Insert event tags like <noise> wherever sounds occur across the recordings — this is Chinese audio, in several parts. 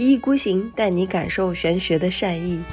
一意孤行带你感受玄学的善意。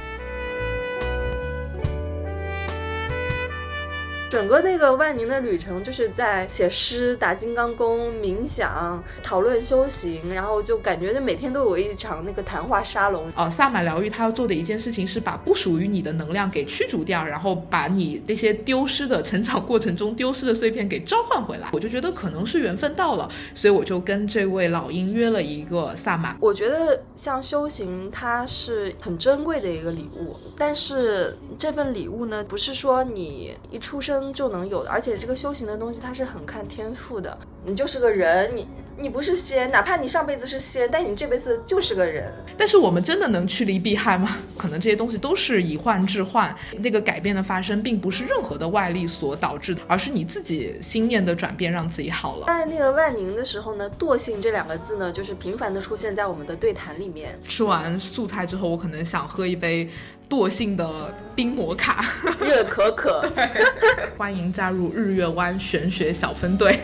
万宁的旅程，就是在写诗、打金刚功、冥想、讨论修行，然后就感觉就每天都有一场那个谈话沙龙。哦，萨满疗愈他要做的一件事情是把不属于你的能量给驱逐掉，然后把你那些丢失的成长过程中丢失的碎片给召唤回来。我就觉得可能是缘分到了，所以我就跟这位老鹰约了一个萨满。我觉得像修行，它是很珍贵的一个礼物，但是这份礼物呢，不是说你一出生。就能有而且这个修行的东西它是很看天赋的。你就是个人，你你不是仙，哪怕你上辈子是仙，但你这辈子就是个人。但是我们真的能趋利避害吗？可能这些东西都是以患治患。那个改变的发生，并不是任何的外力所导致的，而是你自己心念的转变让自己好了。在那个万宁的时候呢，惰性这两个字呢，就是频繁的出现在我们的对谈里面。吃完素菜之后，我可能想喝一杯。惰性的冰摩卡，热可可，<laughs> 欢迎加入日月湾玄学小分队，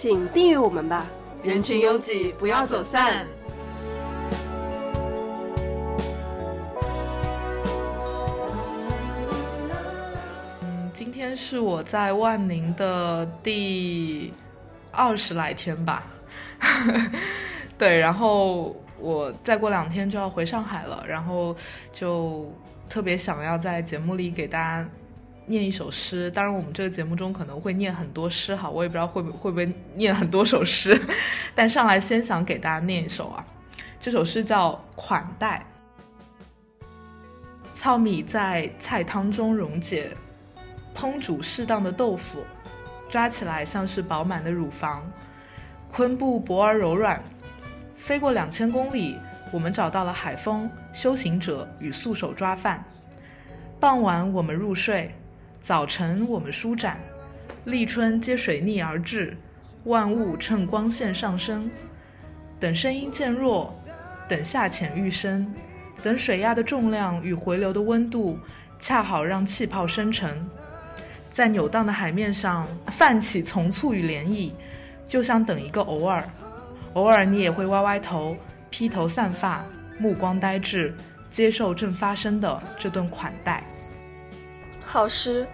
请订阅我们吧，人群拥挤，不要走散。嗯，今天是我在万宁的第二十来天吧。<laughs> 对，然后我再过两天就要回上海了，然后就特别想要在节目里给大家念一首诗。当然，我们这个节目中可能会念很多诗哈，我也不知道会不会不会念很多首诗，<laughs> 但上来先想给大家念一首啊。这首诗叫《款待》。糙米在菜汤中溶解，烹煮适当的豆腐，抓起来像是饱满的乳房，昆布薄而柔软。飞过两千公里，我们找到了海风、修行者与素手抓饭。傍晚我们入睡，早晨我们舒展。立春接水逆而至，万物趁光线上升。等声音渐弱，等下潜愈深，等水压的重量与回流的温度恰好让气泡生成，在扭荡的海面上泛起丛簇与涟漪，就像等一个偶尔。偶尔你也会歪歪头，披头散发，目光呆滞，接受正发生的这顿款待。好诗，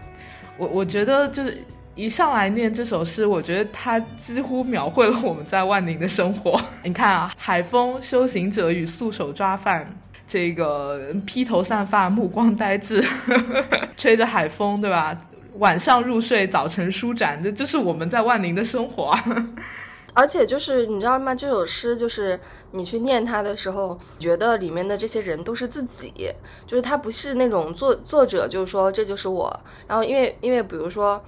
我我觉得就是一上来念这首诗，我觉得它几乎描绘了我们在万宁的生活。<laughs> 你看啊，海风、修行者与素手抓饭，这个披头散发，目光呆滞，<laughs> 吹着海风，对吧？晚上入睡，早晨舒展，这就是我们在万宁的生活啊。而且就是你知道吗？这首诗就是你去念它的时候，觉得里面的这些人都是自己，就是他不是那种作作者，就是说这就是我。然后因为因为比如说，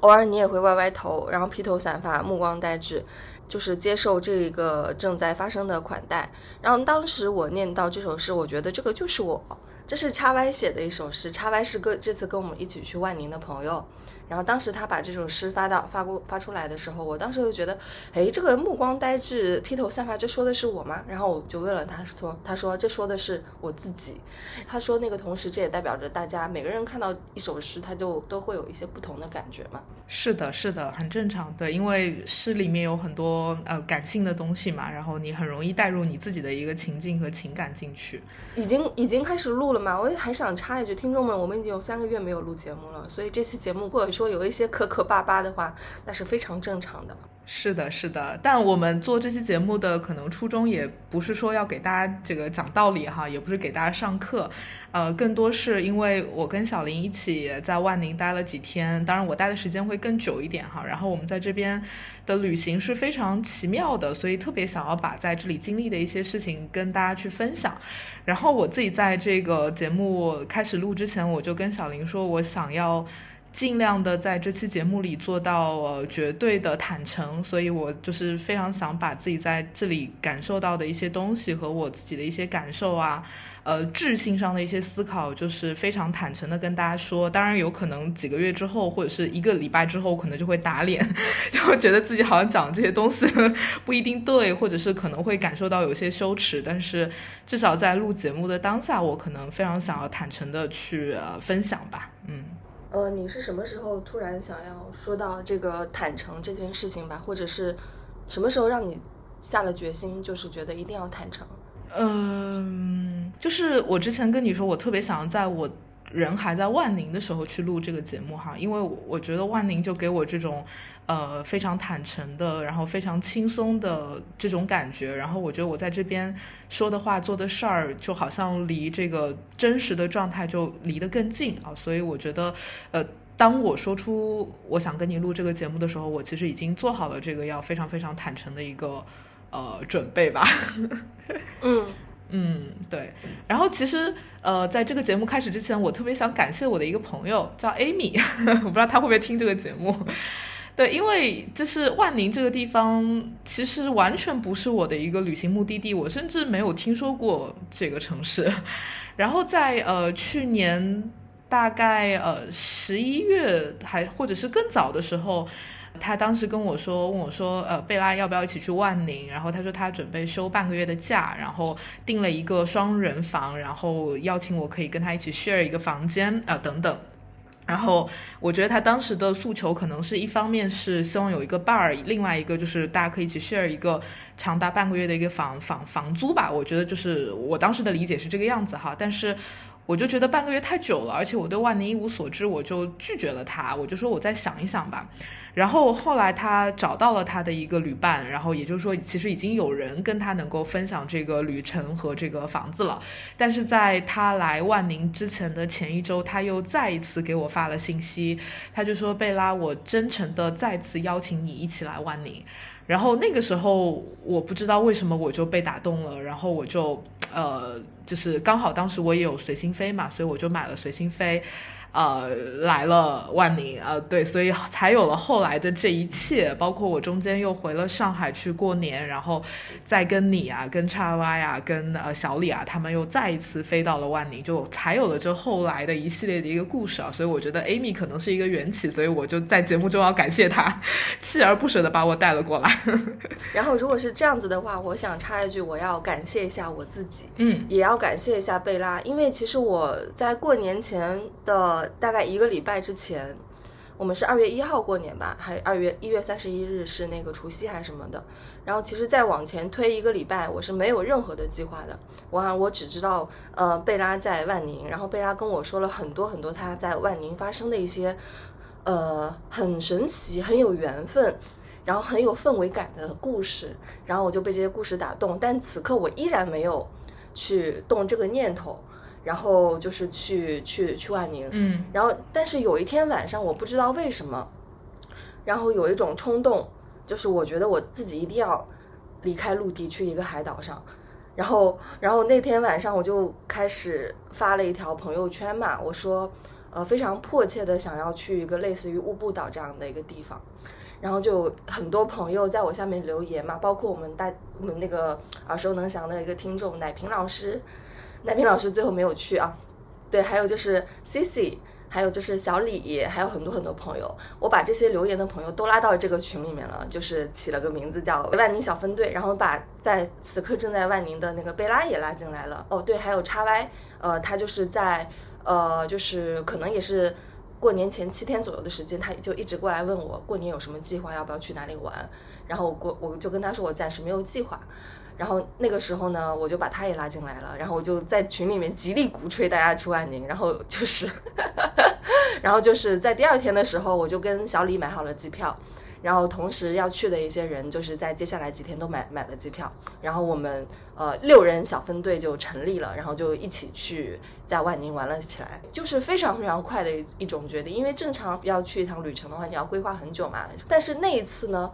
偶尔你也会歪歪头，然后披头散发，目光呆滞，就是接受这个正在发生的款待。然后当时我念到这首诗，我觉得这个就是我。这是叉 Y 写的一首诗，叉 Y 是跟这次跟我们一起去万宁的朋友。然后当时他把这首诗发到发过发出来的时候，我当时就觉得，哎，这个目光呆滞、披头散发，这说的是我吗？然后我就问了他说，他说这说的是我自己。他说那个同时，这也代表着大家每个人看到一首诗，他就都会有一些不同的感觉嘛。是的，是的，很正常。对，因为诗里面有很多呃感性的东西嘛，然后你很容易带入你自己的一个情境和情感进去。已经已经开始录了嘛？我也还想插一句，听众们，我们已经有三个月没有录节目了，所以这期节目过者说有一些磕磕巴巴的话，那是非常正常的。是的，是的，但我们做这期节目的可能初衷也不是说要给大家这个讲道理哈，也不是给大家上课，呃，更多是因为我跟小林一起在万宁待了几天，当然我待的时间会更久一点哈。然后我们在这边的旅行是非常奇妙的，所以特别想要把在这里经历的一些事情跟大家去分享。然后我自己在这个节目开始录之前，我就跟小林说，我想要。尽量的在这期节目里做到呃绝对的坦诚，所以我就是非常想把自己在这里感受到的一些东西和我自己的一些感受啊，呃智性上的一些思考，就是非常坦诚的跟大家说。当然有可能几个月之后或者是一个礼拜之后，可能就会打脸，<laughs> 就会觉得自己好像讲这些东西不一定对，或者是可能会感受到有些羞耻。但是至少在录节目的当下，我可能非常想要坦诚的去分享吧，嗯。呃，你是什么时候突然想要说到这个坦诚这件事情吧？或者是什么时候让你下了决心，就是觉得一定要坦诚？嗯，就是我之前跟你说，我特别想要在我人还在万宁的时候去录这个节目哈，因为我觉得万宁就给我这种呃非常坦诚的，然后非常轻松的这种感觉，然后我觉得我在这边说的话、做的事儿，就好像离这个真实的状态就离得更近啊，所以我觉得呃。当我说出我想跟你录这个节目的时候，我其实已经做好了这个要非常非常坦诚的一个呃准备吧。<laughs> 嗯嗯，对。然后其实呃，在这个节目开始之前，我特别想感谢我的一个朋友叫 Amy，<laughs> 我不知道他会不会听这个节目。<laughs> 对，因为就是万宁这个地方，其实完全不是我的一个旅行目的地，我甚至没有听说过这个城市。然后在呃去年。大概呃十一月还或者是更早的时候，他当时跟我说，问我说，呃，贝拉要不要一起去万宁？然后他说他准备休半个月的假，然后订了一个双人房，然后邀请我可以跟他一起 share 一个房间啊等等。然后我觉得他当时的诉求可能是一方面是希望有一个 bar，另外一个就是大家可以一起 share 一个长达半个月的一个房房房租吧。我觉得就是我当时的理解是这个样子哈，但是。我就觉得半个月太久了，而且我对万宁一无所知，我就拒绝了他。我就说我再想一想吧。然后后来他找到了他的一个旅伴，然后也就是说，其实已经有人跟他能够分享这个旅程和这个房子了。但是在他来万宁之前的前一周，他又再一次给我发了信息，他就说：“贝拉，我真诚的再次邀请你一起来万宁。”然后那个时候，我不知道为什么我就被打动了，然后我就，呃，就是刚好当时我也有随心飞嘛，所以我就买了随心飞。呃，来了万宁，呃，对，所以才有了后来的这一切，包括我中间又回了上海去过年，然后再跟你啊，跟叉 Y 呀，跟呃小李啊，他们又再一次飞到了万宁，就才有了这后来的一系列的一个故事啊。所以我觉得 Amy 可能是一个缘起，所以我就在节目中要感谢他，锲而不舍的把我带了过来。然后如果是这样子的话，我想插一句，<laughs> 我要感谢一下我自己，嗯，也要感谢一下贝拉，因为其实我在过年前的。大概一个礼拜之前，我们是二月一号过年吧，还二月一月三十一日是那个除夕还是什么的。然后其实再往前推一个礼拜，我是没有任何的计划的。我好像我只知道，呃，贝拉在万宁，然后贝拉跟我说了很多很多他在万宁发生的一些，呃，很神奇、很有缘分，然后很有氛围感的故事。然后我就被这些故事打动，但此刻我依然没有去动这个念头。然后就是去去去万宁，嗯，然后但是有一天晚上，我不知道为什么，然后有一种冲动，就是我觉得我自己一定要离开陆地，去一个海岛上。然后，然后那天晚上我就开始发了一条朋友圈嘛，我说，呃，非常迫切的想要去一个类似于乌布岛这样的一个地方。然后就很多朋友在我下面留言嘛，包括我们大我们那个耳熟能详的一个听众奶瓶老师。奶瓶老师最后没有去啊，对，还有就是 C C，还有就是小李，还有很多很多朋友，我把这些留言的朋友都拉到这个群里面了，就是起了个名字叫万宁小分队，然后把在此刻正在万宁的那个贝拉也拉进来了。哦，对，还有叉 Y，呃，他就是在呃，就是可能也是过年前七天左右的时间，他就一直过来问我过年有什么计划，要不要去哪里玩，然后我过我就跟他说我暂时没有计划。然后那个时候呢，我就把他也拉进来了，然后我就在群里面极力鼓吹大家去万宁，然后就是，<laughs> 然后就是在第二天的时候，我就跟小李买好了机票，然后同时要去的一些人，就是在接下来几天都买买了机票，然后我们呃六人小分队就成立了，然后就一起去在万宁玩了起来，就是非常非常快的一一种决定，因为正常要去一趟旅程的话，你要规划很久嘛，但是那一次呢。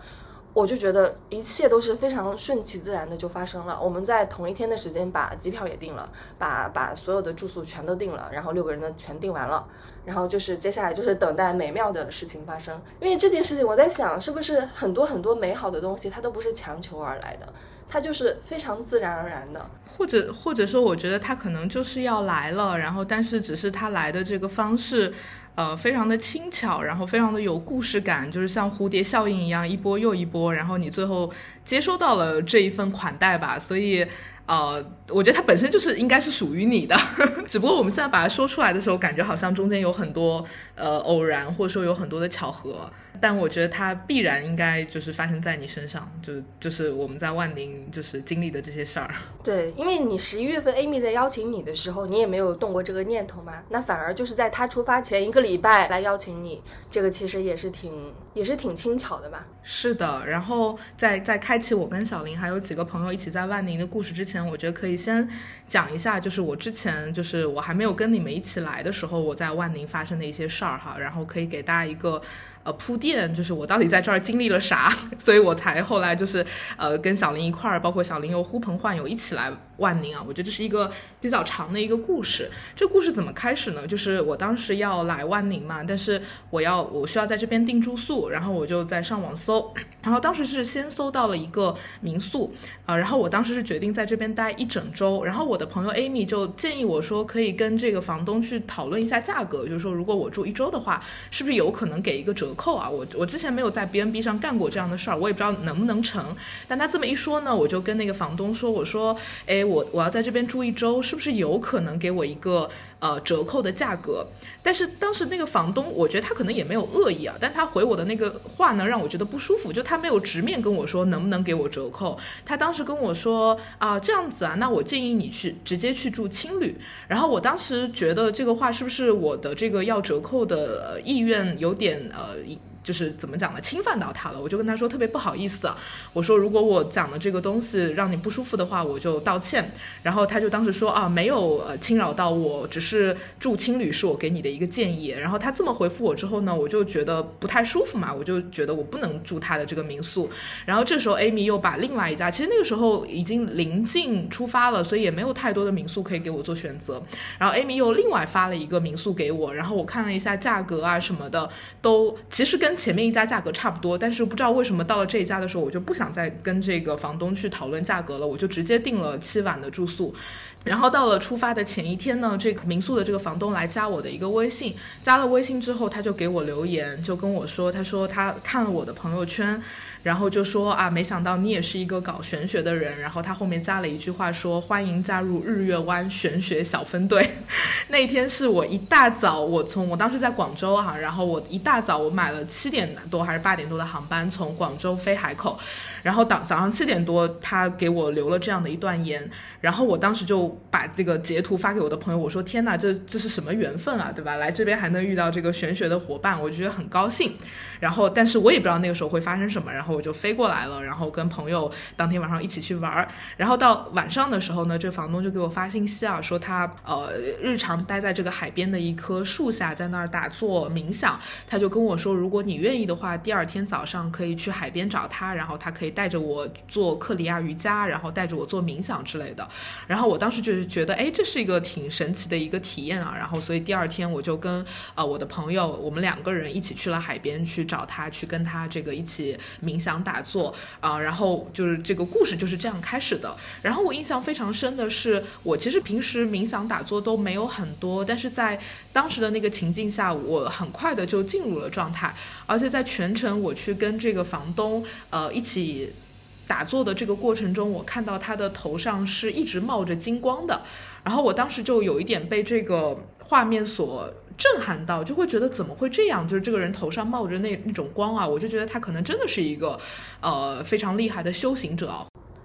我就觉得一切都是非常顺其自然的就发生了。我们在同一天的时间把机票也订了，把把所有的住宿全都订了，然后六个人的全订完了，然后就是接下来就是等待美妙的事情发生。因为这件事情，我在想，是不是很多很多美好的东西，它都不是强求而来的，它就是非常自然而然的。或者或者说，我觉得它可能就是要来了，然后但是只是它来的这个方式。呃，非常的轻巧，然后非常的有故事感，就是像蝴蝶效应一样，一波又一波，然后你最后接收到了这一份款待吧。所以，呃，我觉得它本身就是应该是属于你的。<laughs> 只不过我们现在把它说出来的时候，感觉好像中间有很多呃偶然，或者说有很多的巧合。但我觉得它必然应该就是发生在你身上，就就是我们在万宁就是经历的这些事儿。<laughs> 对，因为你十一月份 Amy 在邀请你的时候，你也没有动过这个念头嘛，那反而就是在他出发前一个礼拜来邀请你，这个其实也是挺也是挺轻巧的吧。是的，然后在在开启我跟小林还有几个朋友一起在万宁的故事之前，我觉得可以先讲一下，就是我之前就是我还没有跟你们一起来的时候，我在万宁发生的一些事儿哈，然后可以给大家一个。呃，铺垫就是我到底在这儿经历了啥，<laughs> 所以我才后来就是呃跟小林一块儿，包括小林又呼朋唤友一起来万宁啊。我觉得这是一个比较长的一个故事。这故事怎么开始呢？就是我当时要来万宁嘛，但是我要我需要在这边订住宿，然后我就在上网搜，<clears throat> 然后当时是先搜到了一个民宿啊，然后我当时是决定在这边待一整周，然后我的朋友 Amy 就建议我说可以跟这个房东去讨论一下价格，就是说如果我住一周的话，是不是有可能给一个折。扣啊，我我之前没有在 B N B 上干过这样的事儿，我也不知道能不能成。但他这么一说呢，我就跟那个房东说，我说，哎，我我要在这边住一周，是不是有可能给我一个呃折扣的价格？但是当时那个房东，我觉得他可能也没有恶意啊，但他回我的那个话呢，让我觉得不舒服，就他没有直面跟我说能不能给我折扣。他当时跟我说啊，这样子啊，那我建议你去直接去住青旅。然后我当时觉得这个话是不是我的这个要折扣的意愿有点呃。就是怎么讲呢？侵犯到他了，我就跟他说特别不好意思，我说如果我讲的这个东西让你不舒服的话，我就道歉。然后他就当时说啊，没有呃侵扰到我，只是住青旅是我给你的一个建议。然后他这么回复我之后呢，我就觉得不太舒服嘛，我就觉得我不能住他的这个民宿。然后这时候 Amy 又把另外一家，其实那个时候已经临近出发了，所以也没有太多的民宿可以给我做选择。然后 Amy 又另外发了一个民宿给我，然后我看了一下价格啊什么的，都其实跟前面一家价格差不多，但是不知道为什么到了这一家的时候，我就不想再跟这个房东去讨论价格了，我就直接订了七晚的住宿。然后到了出发的前一天呢，这个民宿的这个房东来加我的一个微信，加了微信之后，他就给我留言，就跟我说，他说他看了我的朋友圈。然后就说啊，没想到你也是一个搞玄学的人。然后他后面加了一句话说：“欢迎加入日月湾玄学小分队。<laughs> ”那天是我一大早，我从我当时在广州哈，然后我一大早我买了七点多还是八点多的航班从广州飞海口。然后早早上七点多，他给我留了这样的一段言，然后我当时就把这个截图发给我的朋友，我说：“天哪，这这是什么缘分啊，对吧？来这边还能遇到这个玄学的伙伴，我就觉得很高兴。”然后，但是我也不知道那个时候会发生什么，然后我就飞过来了，然后跟朋友当天晚上一起去玩儿。然后到晚上的时候呢，这房东就给我发信息啊，说他呃日常待在这个海边的一棵树下，在那儿打坐冥想。他就跟我说，如果你愿意的话，第二天早上可以去海边找他，然后他可以。带着我做克里亚瑜伽，然后带着我做冥想之类的，然后我当时就是觉得，哎，这是一个挺神奇的一个体验啊。然后，所以第二天我就跟呃我的朋友，我们两个人一起去了海边去找他，去跟他这个一起冥想打坐啊。然后就是这个故事就是这样开始的。然后我印象非常深的是，我其实平时冥想打坐都没有很多，但是在当时的那个情境下，我很快的就进入了状态，而且在全程我去跟这个房东呃一起。打坐的这个过程中，我看到他的头上是一直冒着金光的，然后我当时就有一点被这个画面所震撼到，就会觉得怎么会这样？就是这个人头上冒着那那种光啊，我就觉得他可能真的是一个呃非常厉害的修行者。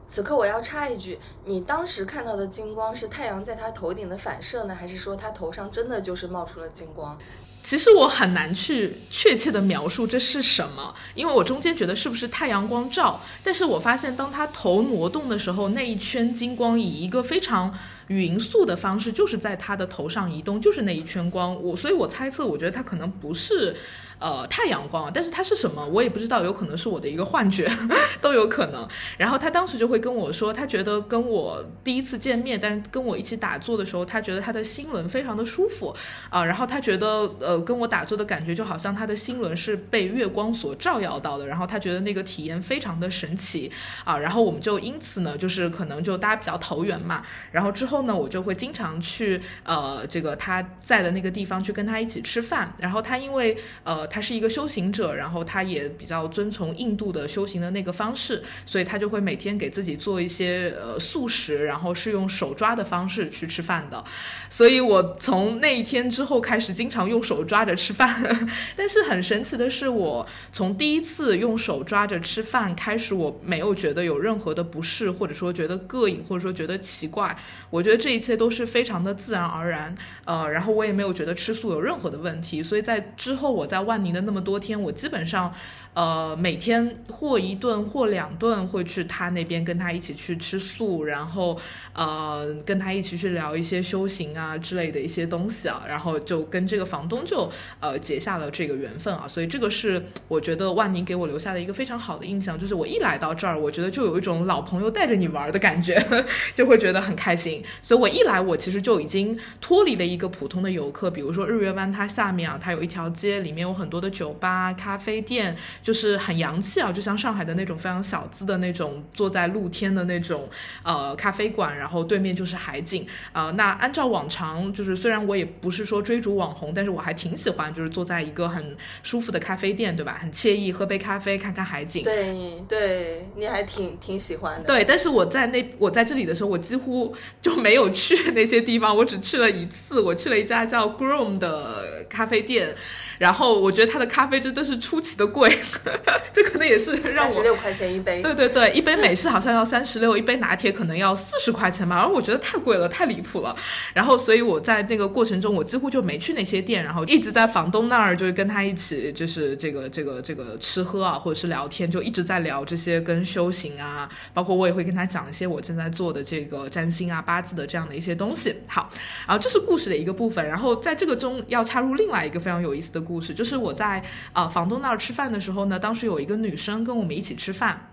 此刻我要插一句，你当时看到的金光是太阳在他头顶的反射呢，还是说他头上真的就是冒出了金光？其实我很难去确切的描述这是什么，因为我中间觉得是不是太阳光照，但是我发现当他头挪动的时候，那一圈金光以一个非常匀速的方式，就是在他的头上移动，就是那一圈光。我所以，我猜测，我觉得他可能不是。呃，太阳光，但是它是什么，我也不知道，有可能是我的一个幻觉，<laughs> 都有可能。然后他当时就会跟我说，他觉得跟我第一次见面，但是跟我一起打坐的时候，他觉得他的心轮非常的舒服啊。然后他觉得，呃呃跟我打坐的感觉就好像他的心轮是被月光所照耀到的，然后他觉得那个体验非常的神奇啊，然后我们就因此呢，就是可能就大家比较投缘嘛，然后之后呢，我就会经常去呃这个他在的那个地方去跟他一起吃饭，然后他因为呃他是一个修行者，然后他也比较遵从印度的修行的那个方式，所以他就会每天给自己做一些呃素食，然后是用手抓的方式去吃饭的，所以我从那一天之后开始经常用手抓着吃饭，<laughs> 但是很神奇的是，我从第一次用手抓着吃饭开始，我没有觉得有任何的不适，或者说觉得膈应，或者说觉得奇怪，我我觉得这一切都是非常的自然而然，呃，然后我也没有觉得吃素有任何的问题，所以在之后我在万宁的那么多天，我基本上。呃，每天或一顿或两顿会去他那边跟他一起去吃素，然后呃跟他一起去聊一些修行啊之类的一些东西啊，然后就跟这个房东就呃结下了这个缘分啊，所以这个是我觉得万宁给我留下的一个非常好的印象，就是我一来到这儿，我觉得就有一种老朋友带着你玩的感觉，<laughs> 就会觉得很开心。所以我一来，我其实就已经脱离了一个普通的游客，比如说日月湾，它下面啊，它有一条街，里面有很多的酒吧、咖啡店。就是很洋气啊，就像上海的那种非常小资的那种，坐在露天的那种呃咖啡馆，然后对面就是海景啊。那按照往常，就是虽然我也不是说追逐网红，但是我还挺喜欢，就是坐在一个很舒服的咖啡店，对吧？很惬意，喝杯咖啡，看看海景。对，对，你还挺挺喜欢的。对，但是我在那我在这里的时候，我几乎就没有去那些地方，我只去了一次，我去了一家叫 Groom 的咖啡店。然后我觉得它的咖啡真的是出奇的贵，<laughs> 这可能也是让我六块钱一杯。对对对，一杯美式好像要三十六，一杯拿铁可能要四十块钱吧。然后我觉得太贵了，太离谱了。然后所以我在那个过程中，我几乎就没去那些店，然后一直在房东那儿，就是跟他一起，就是这个这个这个吃喝啊，或者是聊天，就一直在聊这些跟修行啊，包括我也会跟他讲一些我正在做的这个占星啊、八字的这样的一些东西。好，然后这是故事的一个部分。然后在这个中要插入另外一个非常有意思的。故事就是我在呃房东那儿吃饭的时候呢，当时有一个女生跟我们一起吃饭，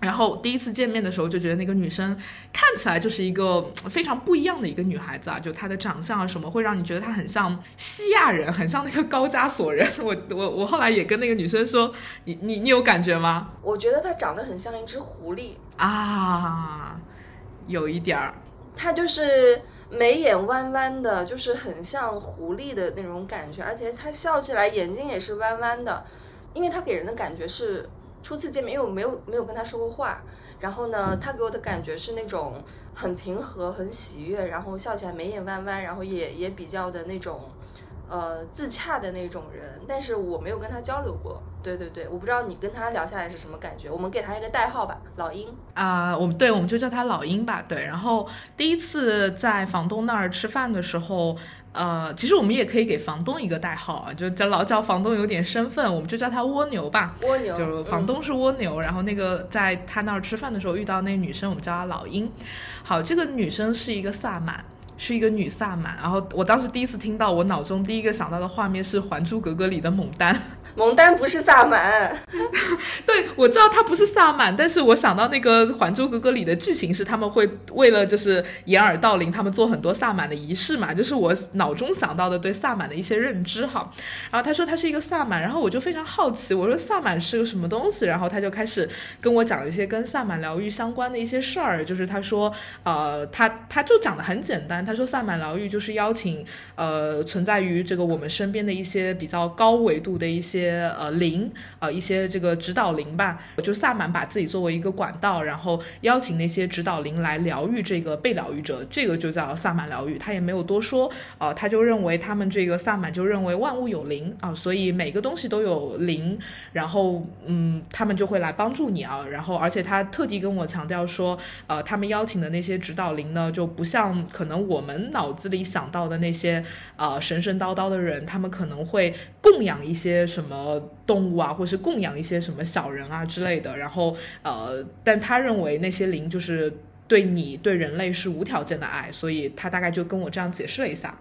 然后第一次见面的时候就觉得那个女生看起来就是一个非常不一样的一个女孩子啊，就她的长相啊什么会让你觉得她很像西亚人，很像那个高加索人。<laughs> 我我我后来也跟那个女生说，你你你有感觉吗？我觉得她长得很像一只狐狸啊，有一点儿，她就是。眉眼弯弯的，就是很像狐狸的那种感觉，而且他笑起来眼睛也是弯弯的，因为他给人的感觉是初次见面，因为我没有没有跟他说过话，然后呢，他给我的感觉是那种很平和、很喜悦，然后笑起来眉眼弯弯，然后也也比较的那种。呃，自洽的那种人，但是我没有跟他交流过。对对对，我不知道你跟他聊下来是什么感觉。我们给他一个代号吧，老鹰啊，我们对，我们就叫他老鹰吧。对，然后第一次在房东那儿吃饭的时候，呃，其实我们也可以给房东一个代号啊，就叫老叫房东有点身份，我们就叫他蜗牛吧。蜗牛，就是房东是蜗牛，然后那个在他那儿吃饭的时候遇到那女生，我们叫她老鹰。好，这个女生是一个萨满。是一个女萨满，然后我当时第一次听到，我脑中第一个想到的画面是《还珠格格》里的牡丹。蒙丹不是萨满，<laughs> 对我知道他不是萨满，但是我想到那个《还珠格格》里的剧情是他们会为了就是掩耳盗铃，他们做很多萨满的仪式嘛，就是我脑中想到的对萨满的一些认知哈。然后他说他是一个萨满，然后我就非常好奇，我说萨满是个什么东西？然后他就开始跟我讲一些跟萨满疗愈相关的一些事儿，就是他说呃他他就讲的很简单，他说萨满疗愈就是邀请呃存在于这个我们身边的一些比较高维度的一些。些呃灵啊，一些这个指导灵吧，就萨满把自己作为一个管道，然后邀请那些指导灵来疗愈这个被疗愈者，这个就叫萨满疗愈。他也没有多说啊，他就认为他们这个萨满就认为万物有灵啊，所以每个东西都有灵，然后嗯，他们就会来帮助你啊。然后而且他特地跟我强调说，呃，他们邀请的那些指导灵呢，就不像可能我们脑子里想到的那些呃神神叨叨的人，他们可能会供养一些什么。呃动物啊，或是供养一些什么小人啊之类的，然后呃，但他认为那些灵就是对你对人类是无条件的爱，所以他大概就跟我这样解释了一下。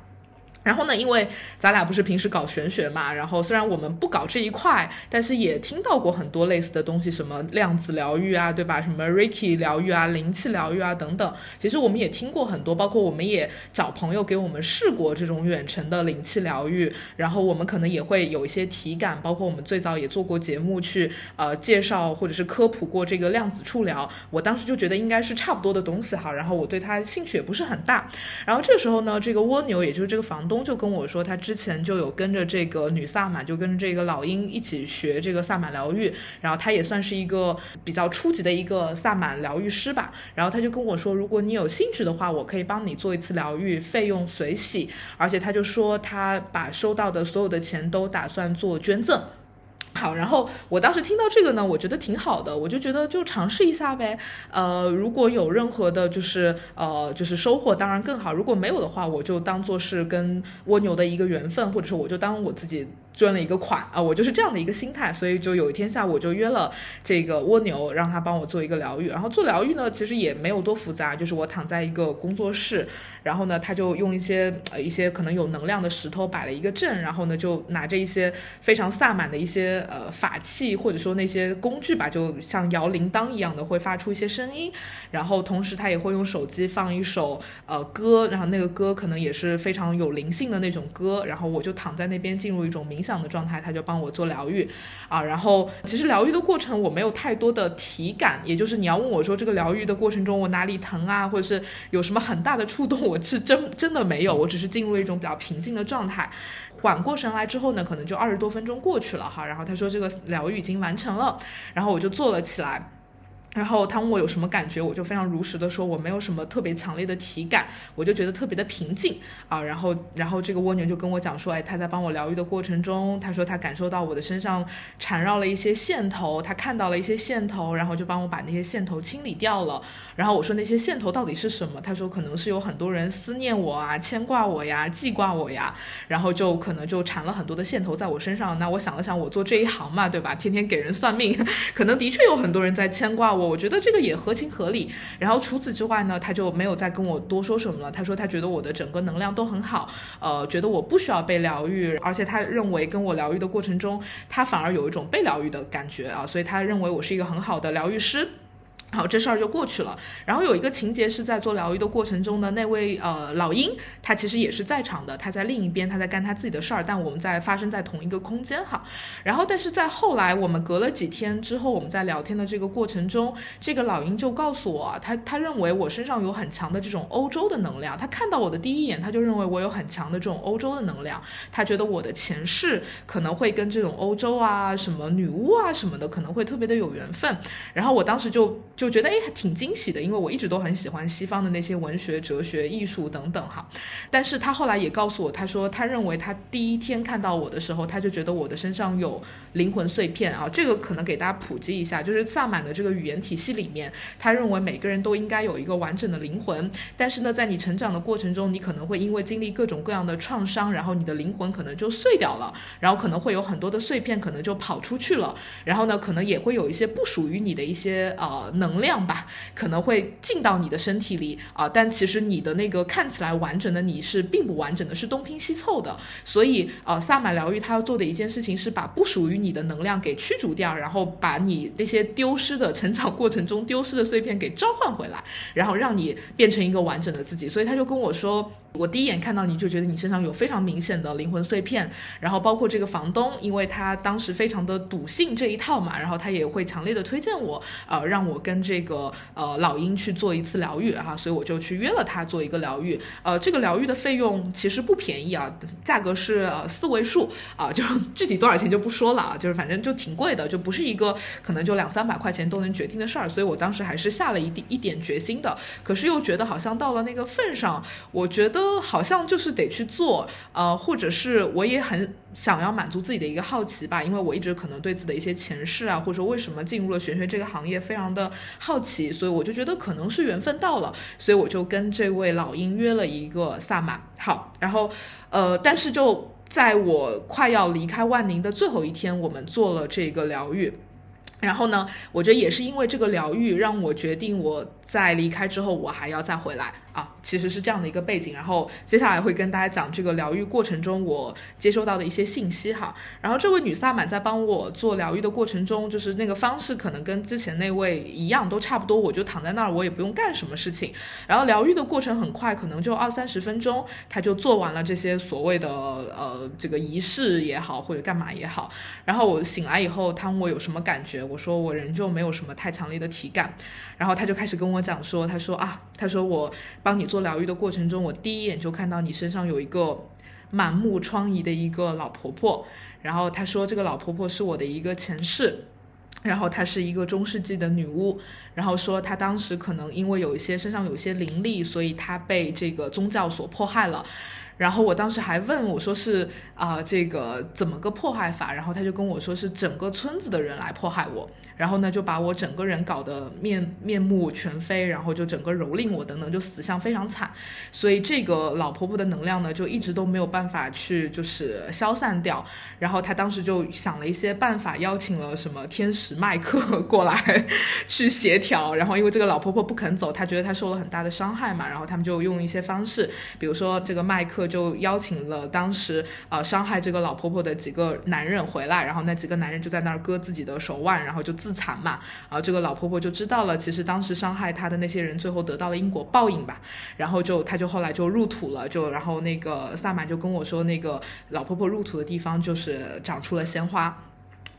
然后呢，因为咱俩不是平时搞玄学嘛，然后虽然我们不搞这一块，但是也听到过很多类似的东西，什么量子疗愈啊，对吧？什么 Reiki 疗愈啊、灵气疗愈啊等等。其实我们也听过很多，包括我们也找朋友给我们试过这种远程的灵气疗愈，然后我们可能也会有一些体感，包括我们最早也做过节目去呃介绍或者是科普过这个量子触疗。我当时就觉得应该是差不多的东西哈，然后我对它兴趣也不是很大。然后这时候呢，这个蜗牛也就是这个房。东就跟我说，他之前就有跟着这个女萨满，就跟着这个老鹰一起学这个萨满疗愈，然后他也算是一个比较初级的一个萨满疗愈师吧。然后他就跟我说，如果你有兴趣的话，我可以帮你做一次疗愈，费用随喜。而且他就说，他把收到的所有的钱都打算做捐赠。好，然后我当时听到这个呢，我觉得挺好的，我就觉得就尝试一下呗。呃，如果有任何的，就是呃，就是收获，当然更好。如果没有的话，我就当做是跟蜗牛的一个缘分，或者说我就当我自己。捐了一个款啊，我就是这样的一个心态，所以就有一天下午我就约了这个蜗牛，让他帮我做一个疗愈。然后做疗愈呢，其实也没有多复杂，就是我躺在一个工作室，然后呢，他就用一些呃一些可能有能量的石头摆了一个阵，然后呢就拿着一些非常萨满的一些呃法器或者说那些工具吧，就像摇铃铛一样的会发出一些声音，然后同时他也会用手机放一首呃歌，然后那个歌可能也是非常有灵性的那种歌，然后我就躺在那边进入一种冥。想这样的状态，他就帮我做疗愈啊。然后其实疗愈的过程我没有太多的体感，也就是你要问我说这个疗愈的过程中我哪里疼啊，或者是有什么很大的触动，我是真真的没有。我只是进入一种比较平静的状态，缓过神来之后呢，可能就二十多分钟过去了哈。然后他说这个疗愈已经完成了，然后我就坐了起来。然后他问我有什么感觉，我就非常如实的说，我没有什么特别强烈的体感，我就觉得特别的平静啊。然后，然后这个蜗牛就跟我讲说，哎，他在帮我疗愈的过程中，他说他感受到我的身上缠绕了一些线头，他看到了一些线头，然后就帮我把那些线头清理掉了。然后我说那些线头到底是什么？他说可能是有很多人思念我啊，牵挂我呀，记挂我呀，然后就可能就缠了很多的线头在我身上。那我想了想，我做这一行嘛，对吧？天天给人算命，可能的确有很多人在牵挂我。我觉得这个也合情合理。然后除此之外呢，他就没有再跟我多说什么了。他说他觉得我的整个能量都很好，呃，觉得我不需要被疗愈，而且他认为跟我疗愈的过程中，他反而有一种被疗愈的感觉啊，所以他认为我是一个很好的疗愈师。好，这事儿就过去了。然后有一个情节是在做疗愈的过程中呢，那位呃老鹰他其实也是在场的，他在另一边，他在干他自己的事儿，但我们在发生在同一个空间哈。然后但是在后来我们隔了几天之后，我们在聊天的这个过程中，这个老鹰就告诉我，他他认为我身上有很强的这种欧洲的能量。他看到我的第一眼，他就认为我有很强的这种欧洲的能量。他觉得我的前世可能会跟这种欧洲啊、什么女巫啊什么的可能会特别的有缘分。然后我当时就。就觉得哎，还挺惊喜的，因为我一直都很喜欢西方的那些文学、哲学、艺术等等哈。但是他后来也告诉我，他说他认为他第一天看到我的时候，他就觉得我的身上有灵魂碎片啊。这个可能给大家普及一下，就是萨满的这个语言体系里面，他认为每个人都应该有一个完整的灵魂。但是呢，在你成长的过程中，你可能会因为经历各种各样的创伤，然后你的灵魂可能就碎掉了，然后可能会有很多的碎片可能就跑出去了，然后呢，可能也会有一些不属于你的一些呃能。能量吧，可能会进到你的身体里啊，但其实你的那个看起来完整的你是并不完整的，是东拼西凑的。所以呃，萨满疗愈他要做的一件事情是把不属于你的能量给驱逐掉，然后把你那些丢失的成长过程中丢失的碎片给召唤回来，然后让你变成一个完整的自己。所以他就跟我说。我第一眼看到你就觉得你身上有非常明显的灵魂碎片，然后包括这个房东，因为他当时非常的笃信这一套嘛，然后他也会强烈的推荐我，呃，让我跟这个呃老鹰去做一次疗愈哈，所以我就去约了他做一个疗愈，呃，这个疗愈的费用其实不便宜啊，价格是呃四位数啊，就具体多少钱就不说了啊，就是反正就挺贵的，就不是一个可能就两三百块钱都能决定的事儿，所以我当时还是下了一点一点决心的，可是又觉得好像到了那个份上，我觉得。好像就是得去做，呃，或者是我也很想要满足自己的一个好奇吧，因为我一直可能对自己的一些前世啊，或者说为什么进入了玄学这个行业非常的好奇，所以我就觉得可能是缘分到了，所以我就跟这位老鹰约了一个萨满。好，然后呃，但是就在我快要离开万宁的最后一天，我们做了这个疗愈。然后呢，我觉得也是因为这个疗愈，让我决定我。在离开之后，我还要再回来啊，其实是这样的一个背景。然后接下来会跟大家讲这个疗愈过程中我接收到的一些信息哈。然后这位女萨满在帮我做疗愈的过程中，就是那个方式可能跟之前那位一样，都差不多。我就躺在那儿，我也不用干什么事情。然后疗愈的过程很快，可能就二三十分钟，她就做完了这些所谓的呃这个仪式也好，或者干嘛也好。然后我醒来以后，她问我有什么感觉，我说我人就没有什么太强烈的体感。然后她就开始跟我。讲说，他说啊，他说我帮你做疗愈的过程中，我第一眼就看到你身上有一个满目疮痍的一个老婆婆。然后她说，这个老婆婆是我的一个前世，然后她是一个中世纪的女巫。然后说她当时可能因为有一些身上有一些灵力，所以她被这个宗教所迫害了。然后我当时还问我说是啊，这个怎么个迫害法？然后他就跟我说是整个村子的人来迫害我。然后呢，就把我整个人搞得面面目全非，然后就整个蹂躏我等等，就死相非常惨。所以这个老婆婆的能量呢，就一直都没有办法去就是消散掉。然后她当时就想了一些办法，邀请了什么天使麦克过来去协调。然后因为这个老婆婆不肯走，她觉得她受了很大的伤害嘛。然后他们就用一些方式，比如说这个麦克就邀请了当时呃伤害这个老婆婆的几个男人回来，然后那几个男人就在那儿割自己的手腕，然后就自。残嘛，然后这个老婆婆就知道了，其实当时伤害她的那些人，最后得到了因果报应吧。然后就，她就后来就入土了，就然后那个萨满就跟我说，那个老婆婆入土的地方就是长出了鲜花。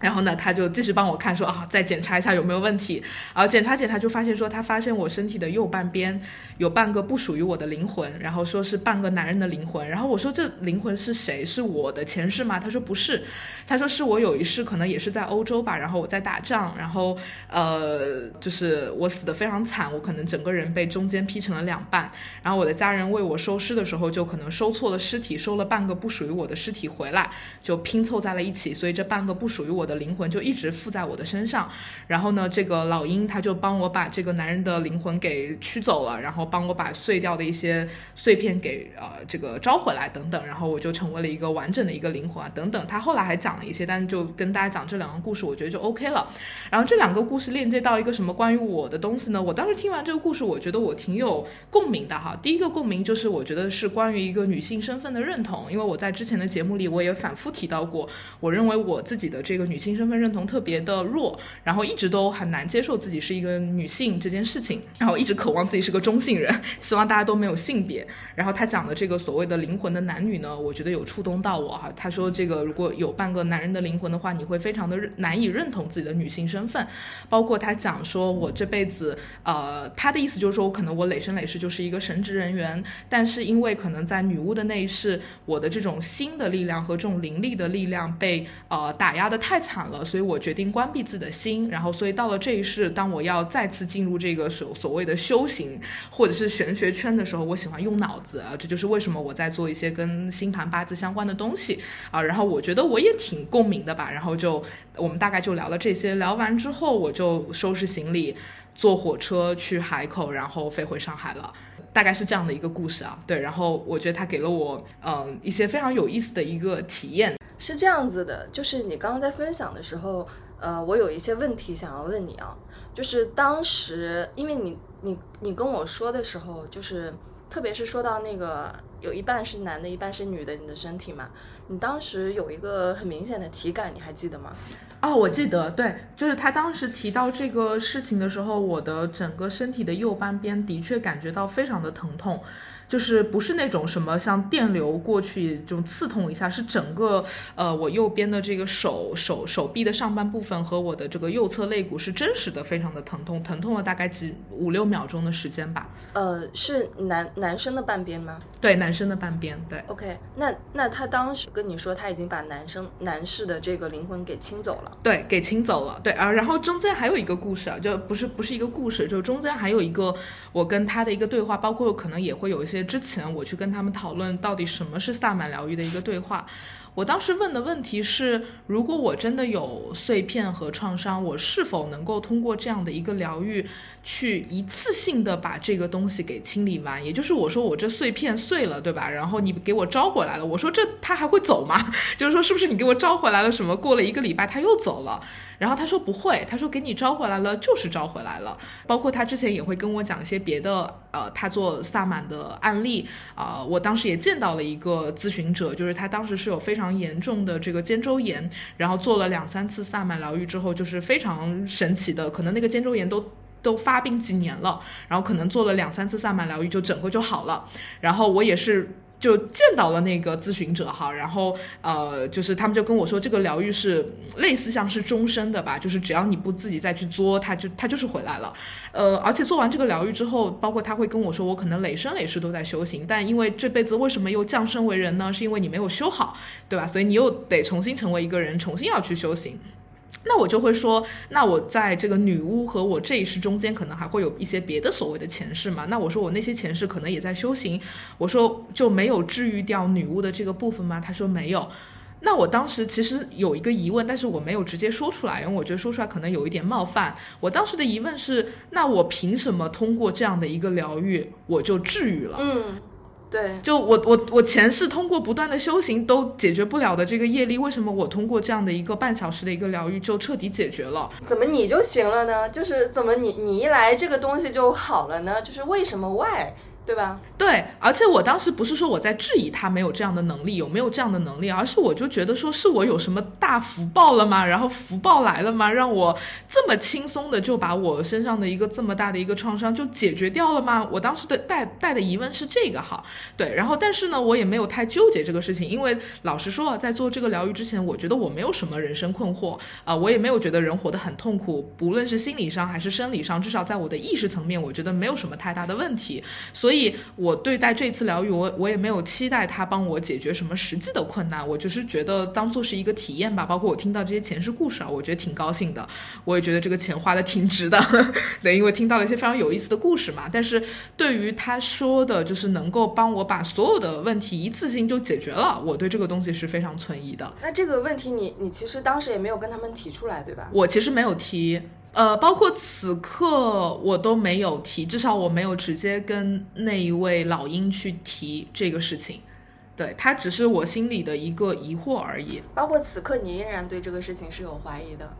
然后呢，他就继续帮我看，说啊，再检查一下有没有问题。然后检查检查，就发现说他发现我身体的右半边有半个不属于我的灵魂，然后说是半个男人的灵魂。然后我说这灵魂是谁？是我的前世吗？他说不是，他说是我有一世可能也是在欧洲吧，然后我在打仗，然后呃，就是我死的非常惨，我可能整个人被中间劈成了两半。然后我的家人为我收尸的时候，就可能收错了尸体，收了半个不属于我的尸体回来，就拼凑在了一起，所以这半个不属于我的。灵魂就一直附在我的身上，然后呢，这个老鹰他就帮我把这个男人的灵魂给驱走了，然后帮我把碎掉的一些碎片给呃这个招回来等等，然后我就成为了一个完整的一个灵魂啊等等。他后来还讲了一些，但就跟大家讲这两个故事，我觉得就 OK 了。然后这两个故事链接到一个什么关于我的东西呢？我当时听完这个故事，我觉得我挺有共鸣的哈。第一个共鸣就是我觉得是关于一个女性身份的认同，因为我在之前的节目里我也反复提到过，我认为我自己的这个女。性身份认同特别的弱，然后一直都很难接受自己是一个女性这件事情，然后一直渴望自己是个中性人，<laughs> 希望大家都没有性别。然后他讲的这个所谓的灵魂的男女呢，我觉得有触动到我哈。他说这个如果有半个男人的灵魂的话，你会非常的难以认同自己的女性身份。包括他讲说我这辈子，呃，他的意思就是说我可能我累生累世就是一个神职人员，但是因为可能在女巫的那一世，我的这种心的力量和这种灵力的力量被呃打压的太惨。惨了，所以我决定关闭自己的心，然后所以到了这一世，当我要再次进入这个所所谓的修行或者是玄学圈的时候，我喜欢用脑子啊，这就是为什么我在做一些跟星盘八字相关的东西啊。然后我觉得我也挺共鸣的吧，然后就我们大概就聊了这些，聊完之后我就收拾行李，坐火车去海口，然后飞回上海了，大概是这样的一个故事啊。对，然后我觉得他给了我嗯一些非常有意思的一个体验。是这样子的，就是你刚刚在分享的时候，呃，我有一些问题想要问你啊，就是当时因为你你你跟我说的时候，就是特别是说到那个有一半是男的，一半是女的，你的身体嘛，你当时有一个很明显的体感，你还记得吗？哦，我记得，对，就是他当时提到这个事情的时候，我的整个身体的右半边的确感觉到非常的疼痛。就是不是那种什么像电流过去这种刺痛一下，是整个呃我右边的这个手手手臂的上半部分和我的这个右侧肋骨是真实的非常的疼痛，疼痛了大概几五六秒钟的时间吧。呃，是男男生的半边吗？对，男生的半边。对。OK，那那他当时跟你说他已经把男生男士的这个灵魂给清走了。对，给清走了。对啊，然后中间还有一个故事啊，就不是不是一个故事，就中间还有一个我跟他的一个对话，包括可能也会有一些。之前我去跟他们讨论到底什么是萨满疗愈的一个对话。我当时问的问题是：如果我真的有碎片和创伤，我是否能够通过这样的一个疗愈，去一次性的把这个东西给清理完？也就是我说我这碎片碎了，对吧？然后你给我招回来了，我说这他还会走吗？<laughs> 就是说是不是你给我招回来了什么？过了一个礼拜他又走了？然后他说不会，他说给你招回来了就是招回来了。包括他之前也会跟我讲一些别的，呃，他做萨满的案例啊。我当时也见到了一个咨询者，就是他当时是有非常严重的这个肩周炎，然后做了两三次萨满疗愈之后，就是非常神奇的，可能那个肩周炎都都发病几年了，然后可能做了两三次萨满疗愈就整个就好了。然后我也是。就见到了那个咨询者哈，然后呃，就是他们就跟我说，这个疗愈是类似像是终身的吧，就是只要你不自己再去作，他就他就是回来了，呃，而且做完这个疗愈之后，包括他会跟我说，我可能累生累世都在修行，但因为这辈子为什么又降生为人呢？是因为你没有修好，对吧？所以你又得重新成为一个人，重新要去修行。那我就会说，那我在这个女巫和我这一世中间，可能还会有一些别的所谓的前世嘛？那我说我那些前世可能也在修行，我说就没有治愈掉女巫的这个部分吗？他说没有。那我当时其实有一个疑问，但是我没有直接说出来，因为我觉得说出来可能有一点冒犯。我当时的疑问是，那我凭什么通过这样的一个疗愈，我就治愈了？嗯。对，就我我我前世通过不断的修行都解决不了的这个业力，为什么我通过这样的一个半小时的一个疗愈就彻底解决了？怎么你就行了呢？就是怎么你你一来这个东西就好了呢？就是为什么 why？对吧？对，而且我当时不是说我在质疑他没有这样的能力，有没有这样的能力，而是我就觉得说是我有什么大福报了吗？然后福报来了吗？让我这么轻松的就把我身上的一个这么大的一个创伤就解决掉了吗？我当时的带带的疑问是这个哈，对，然后但是呢，我也没有太纠结这个事情，因为老实说，在做这个疗愈之前，我觉得我没有什么人生困惑啊，我也没有觉得人活得很痛苦，不论是心理上还是生理上，至少在我的意识层面，我觉得没有什么太大的问题，所以。所以，我对待这次疗愈，我我也没有期待他帮我解决什么实际的困难，我就是觉得当做是一个体验吧。包括我听到这些前世故事啊，我觉得挺高兴的，我也觉得这个钱花的挺值的，<laughs> 对，因为听到了一些非常有意思的故事嘛。但是对于他说的，就是能够帮我把所有的问题一次性就解决了，我对这个东西是非常存疑的。那这个问题，你你其实当时也没有跟他们提出来，对吧？我其实没有提。呃，包括此刻我都没有提，至少我没有直接跟那一位老鹰去提这个事情，对他只是我心里的一个疑惑而已。包括此刻你依然对这个事情是有怀疑的？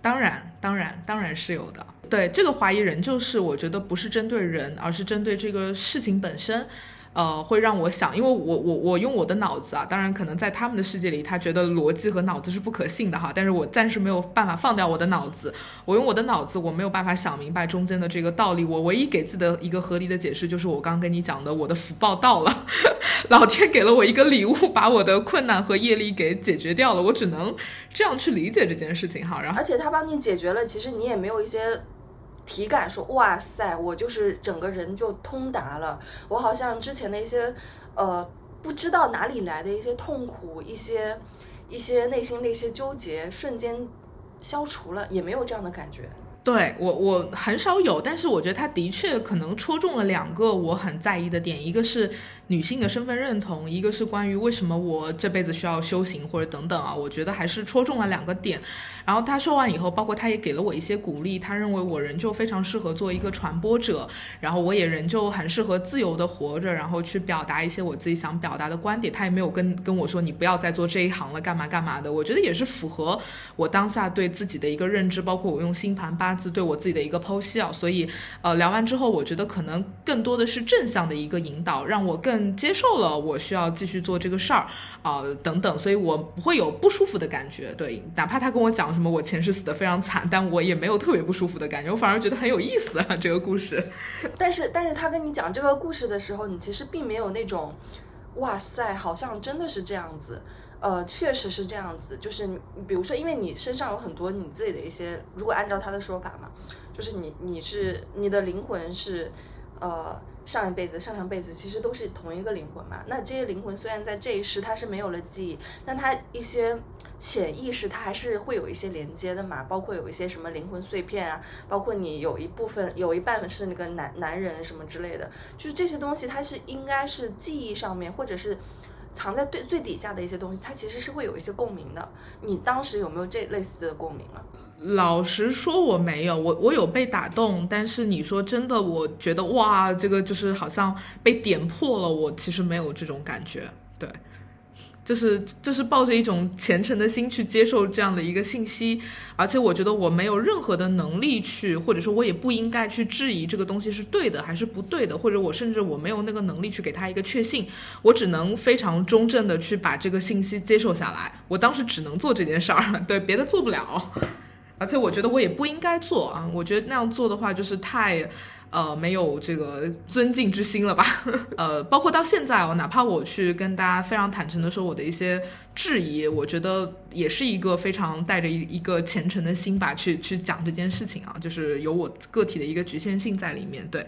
当然，当然，当然是有的。对这个怀疑人，就是我觉得不是针对人，而是针对这个事情本身。呃，会让我想，因为我我我用我的脑子啊，当然可能在他们的世界里，他觉得逻辑和脑子是不可信的哈，但是我暂时没有办法放掉我的脑子，我用我的脑子，我没有办法想明白中间的这个道理，我唯一给自己的一个合理的解释就是我刚刚跟你讲的，我的福报到了，<laughs> 老天给了我一个礼物，把我的困难和业力给解决掉了，我只能这样去理解这件事情哈，然后而且他帮你解决了，其实你也没有一些。体感说哇塞，我就是整个人就通达了，我好像之前的一些呃不知道哪里来的一些痛苦，一些一些内心的一些纠结，瞬间消除了，也没有这样的感觉。对我我很少有，但是我觉得他的确可能戳中了两个我很在意的点，一个是。女性的身份认同，一个是关于为什么我这辈子需要修行或者等等啊，我觉得还是戳中了两个点。然后他说完以后，包括他也给了我一些鼓励，他认为我仍旧非常适合做一个传播者，然后我也仍旧很适合自由的活着，然后去表达一些我自己想表达的观点。他也没有跟跟我说你不要再做这一行了，干嘛干嘛的。我觉得也是符合我当下对自己的一个认知，包括我用星盘八字对我自己的一个剖析啊。所以呃聊完之后，我觉得可能更多的是正向的一个引导，让我更。接受了，我需要继续做这个事儿啊，等等，所以我不会有不舒服的感觉。对，哪怕他跟我讲什么我前世死的非常惨，但我也没有特别不舒服的感觉，我反而觉得很有意思啊，这个故事。但是，但是他跟你讲这个故事的时候，你其实并没有那种，哇塞，好像真的是这样子，呃，确实是这样子。就是你，比如说，因为你身上有很多你自己的一些，如果按照他的说法嘛，就是你，你是你的灵魂是。呃，上一辈子、上上辈子其实都是同一个灵魂嘛。那这些灵魂虽然在这一世它是没有了记忆，但它一些潜意识它还是会有一些连接的嘛。包括有一些什么灵魂碎片啊，包括你有一部分有一半是那个男男人什么之类的，就是这些东西它是应该是记忆上面或者是藏在最最底下的一些东西，它其实是会有一些共鸣的。你当时有没有这类似的共鸣啊？老实说，我没有，我我有被打动，但是你说真的，我觉得哇，这个就是好像被点破了，我其实没有这种感觉，对。就是就是抱着一种虔诚的心去接受这样的一个信息，而且我觉得我没有任何的能力去，或者说我也不应该去质疑这个东西是对的还是不对的，或者我甚至我没有那个能力去给他一个确信，我只能非常中正的去把这个信息接受下来。我当时只能做这件事儿，<laughs> 对别的做不了，而且我觉得我也不应该做啊，我觉得那样做的话就是太。呃，没有这个尊敬之心了吧？<laughs> 呃，包括到现在哦，哪怕我去跟大家非常坦诚的说我的一些质疑，我觉得也是一个非常带着一一个虔诚的心吧，去去讲这件事情啊，就是有我个体的一个局限性在里面。对，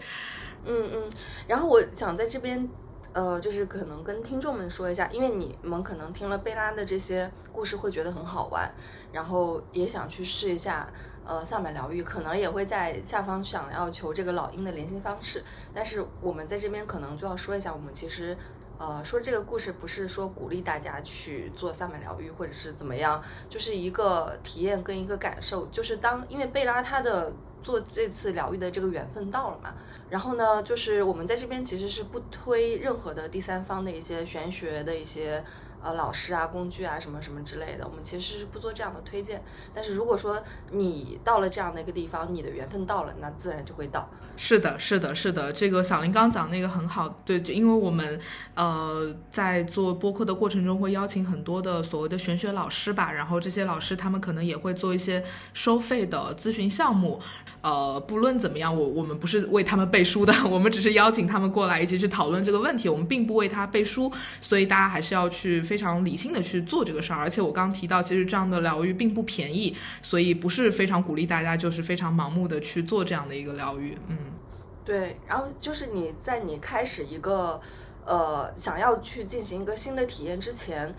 嗯嗯。然后我想在这边，呃，就是可能跟听众们说一下，因为你们可能听了贝拉的这些故事会觉得很好玩，然后也想去试一下。呃，萨满疗愈可能也会在下方想要求这个老鹰的联系方式，但是我们在这边可能就要说一下，我们其实，呃，说这个故事不是说鼓励大家去做萨满疗愈或者是怎么样，就是一个体验跟一个感受，就是当因为贝拉他的做这次疗愈的这个缘分到了嘛，然后呢，就是我们在这边其实是不推任何的第三方的一些玄学的一些。呃，老师啊，工具啊，什么什么之类的，我们其实是不做这样的推荐。但是如果说你到了这样的一个地方，你的缘分到了，那自然就会到。是的，是的，是的，这个小林刚讲那个很好，对，因为我们呃在做播客的过程中会邀请很多的所谓的玄学老师吧，然后这些老师他们可能也会做一些收费的咨询项目。呃，不论怎么样，我我们不是为他们背书的，我们只是邀请他们过来一起去讨论这个问题，我们并不为他背书，所以大家还是要去。非常理性的去做这个事儿，而且我刚刚提到，其实这样的疗愈并不便宜，所以不是非常鼓励大家就是非常盲目的去做这样的一个疗愈。嗯，对。然后就是你在你开始一个呃想要去进行一个新的体验之前，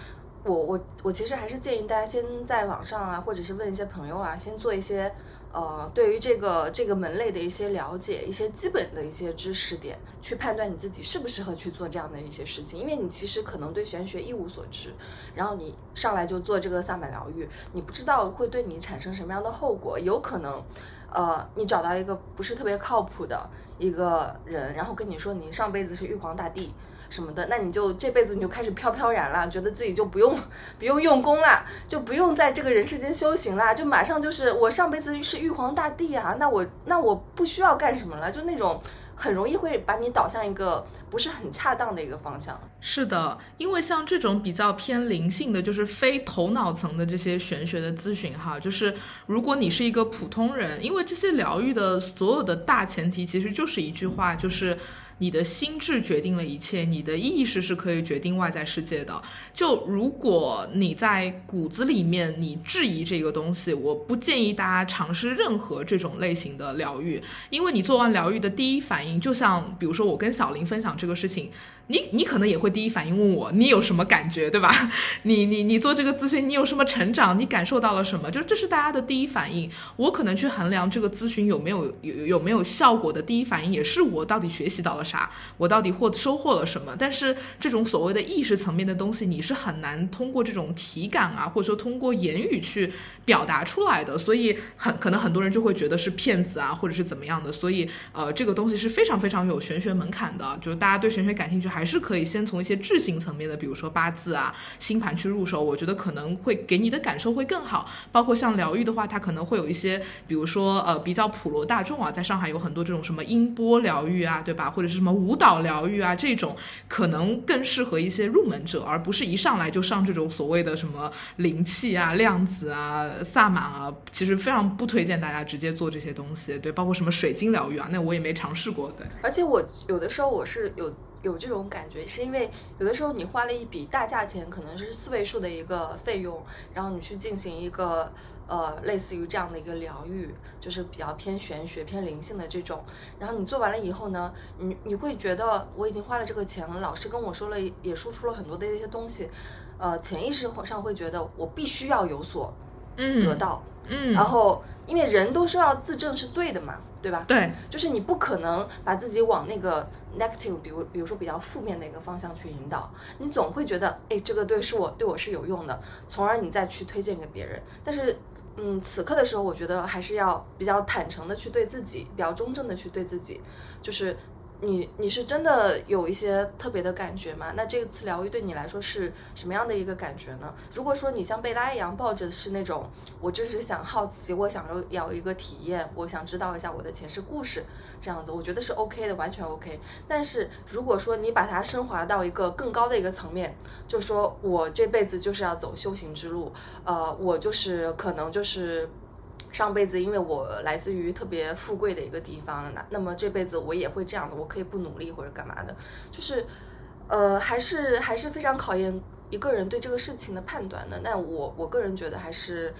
我我我其实还是建议大家先在网上啊，或者是问一些朋友啊，先做一些。呃，对于这个这个门类的一些了解，一些基本的一些知识点，去判断你自己适不适合去做这样的一些事情。因为你其实可能对玄学一无所知，然后你上来就做这个萨满疗愈，你不知道会对你产生什么样的后果。有可能，呃，你找到一个不是特别靠谱的一个人，然后跟你说你上辈子是玉皇大帝。什么的，那你就这辈子你就开始飘飘然了，觉得自己就不用不用用功了，就不用在这个人世间修行了，就马上就是我上辈子是玉皇大帝啊，那我那我不需要干什么了，就那种很容易会把你导向一个不是很恰当的一个方向。是的，因为像这种比较偏灵性的，就是非头脑层的这些玄学的咨询哈，就是如果你是一个普通人，因为这些疗愈的所有的大前提其实就是一句话，就是。你的心智决定了一切，你的意识是可以决定外在世界的。就如果你在骨子里面你质疑这个东西，我不建议大家尝试任何这种类型的疗愈，因为你做完疗愈的第一反应，就像比如说我跟小林分享这个事情。你你可能也会第一反应问我，你有什么感觉，对吧？<laughs> 你你你做这个咨询，你有什么成长？你感受到了什么？就这是大家的第一反应。我可能去衡量这个咨询有没有有有没有效果的第一反应，也是我到底学习到了啥，我到底获收获了什么。但是这种所谓的意识层面的东西，你是很难通过这种体感啊，或者说通过言语去表达出来的。所以很可能很多人就会觉得是骗子啊，或者是怎么样的。所以呃，这个东西是非常非常有玄学门槛的，就是大家对玄学感兴趣。还是可以先从一些智性层面的，比如说八字啊、星盘去入手，我觉得可能会给你的感受会更好。包括像疗愈的话，它可能会有一些，比如说呃比较普罗大众啊，在上海有很多这种什么音波疗愈啊，对吧？或者是什么舞蹈疗愈啊，这种可能更适合一些入门者，而不是一上来就上这种所谓的什么灵气啊、量子啊、萨满啊。其实非常不推荐大家直接做这些东西，对，包括什么水晶疗愈啊，那我也没尝试过，对。而且我有的时候我是有。有这种感觉，是因为有的时候你花了一笔大价钱，可能是四位数的一个费用，然后你去进行一个呃类似于这样的一个疗愈，就是比较偏玄学、偏灵性的这种。然后你做完了以后呢，你你会觉得我已经花了这个钱了，老师跟我说了，也输出了很多的一些东西，呃，潜意识上会觉得我必须要有所得到。嗯，然后因为人都说要自证是对的嘛，对吧？对，就是你不可能把自己往那个 negative，比如比如说比较负面的一个方向去引导，你总会觉得，哎，这个对是我对我是有用的，从而你再去推荐给别人。但是，嗯，此刻的时候，我觉得还是要比较坦诚的去对自己，比较中正的去对自己，就是。你你是真的有一些特别的感觉吗？那这次疗愈对你来说是什么样的一个感觉呢？如果说你像贝拉一样抱着是那种我就是想好奇，我想要要一个体验，我想知道一下我的前世故事，这样子我觉得是 OK 的，完全 OK。但是如果说你把它升华到一个更高的一个层面，就说我这辈子就是要走修行之路，呃，我就是可能就是。上辈子因为我来自于特别富贵的一个地方，那那么这辈子我也会这样的，我可以不努力或者干嘛的，就是，呃，还是还是非常考验一个人对这个事情的判断的。那我我个人觉得还是，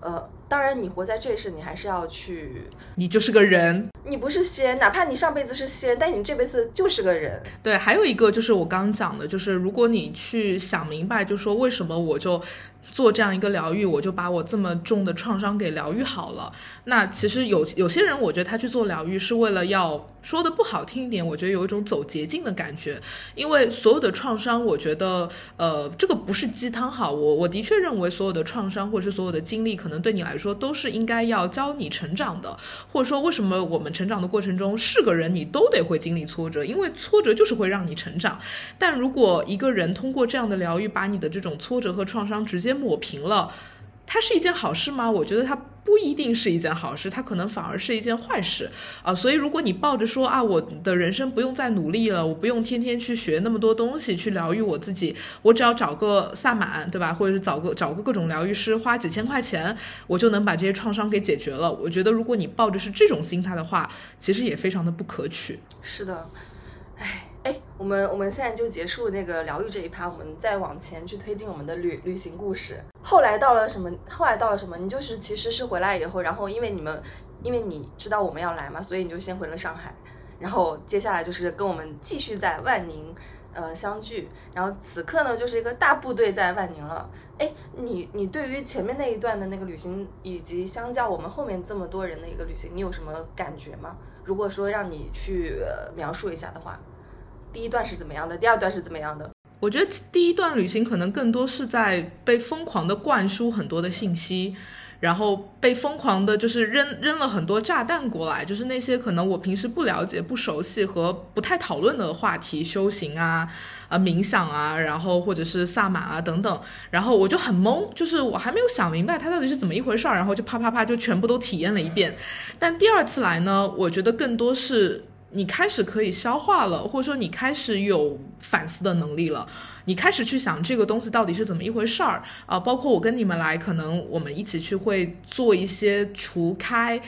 呃，当然你活在这一世，你还是要去，你就是个人。你不是仙，哪怕你上辈子是仙，但你这辈子就是个人。对，还有一个就是我刚刚讲的，就是如果你去想明白，就说为什么我就。做这样一个疗愈，我就把我这么重的创伤给疗愈好了。那其实有有些人，我觉得他去做疗愈是为了要说的不好听一点，我觉得有一种走捷径的感觉。因为所有的创伤，我觉得呃，这个不是鸡汤哈。我我的确认为所有的创伤或者是所有的经历，可能对你来说都是应该要教你成长的。或者说，为什么我们成长的过程中是个人，你都得会经历挫折，因为挫折就是会让你成长。但如果一个人通过这样的疗愈，把你的这种挫折和创伤直接抹平了，它是一件好事吗？我觉得它不一定是一件好事，它可能反而是一件坏事啊。所以，如果你抱着说啊，我的人生不用再努力了，我不用天天去学那么多东西去疗愈我自己，我只要找个萨满，对吧？或者是找个找个各种疗愈师，花几千块钱，我就能把这些创伤给解决了。我觉得，如果你抱着是这种心态的话，其实也非常的不可取。是的，我们我们现在就结束那个疗愈这一趴，我们再往前去推进我们的旅旅行故事。后来到了什么？后来到了什么？你就是其实是回来以后，然后因为你们，因为你知道我们要来嘛，所以你就先回了上海，然后接下来就是跟我们继续在万宁呃相聚。然后此刻呢，就是一个大部队在万宁了。哎，你你对于前面那一段的那个旅行，以及相较我们后面这么多人的一个旅行，你有什么感觉吗？如果说让你去描述一下的话。第一段是怎么样的？第二段是怎么样的？我觉得第一段旅行可能更多是在被疯狂的灌输很多的信息，然后被疯狂的，就是扔扔了很多炸弹过来，就是那些可能我平时不了解、不熟悉和不太讨论的话题，修行啊、啊冥想啊，然后或者是萨满啊等等，然后我就很懵，就是我还没有想明白它到底是怎么一回事儿，然后就啪啪啪就全部都体验了一遍。但第二次来呢，我觉得更多是。你开始可以消化了，或者说你开始有反思的能力了，你开始去想这个东西到底是怎么一回事儿啊？包括我跟你们来，可能我们一起去会做一些除开。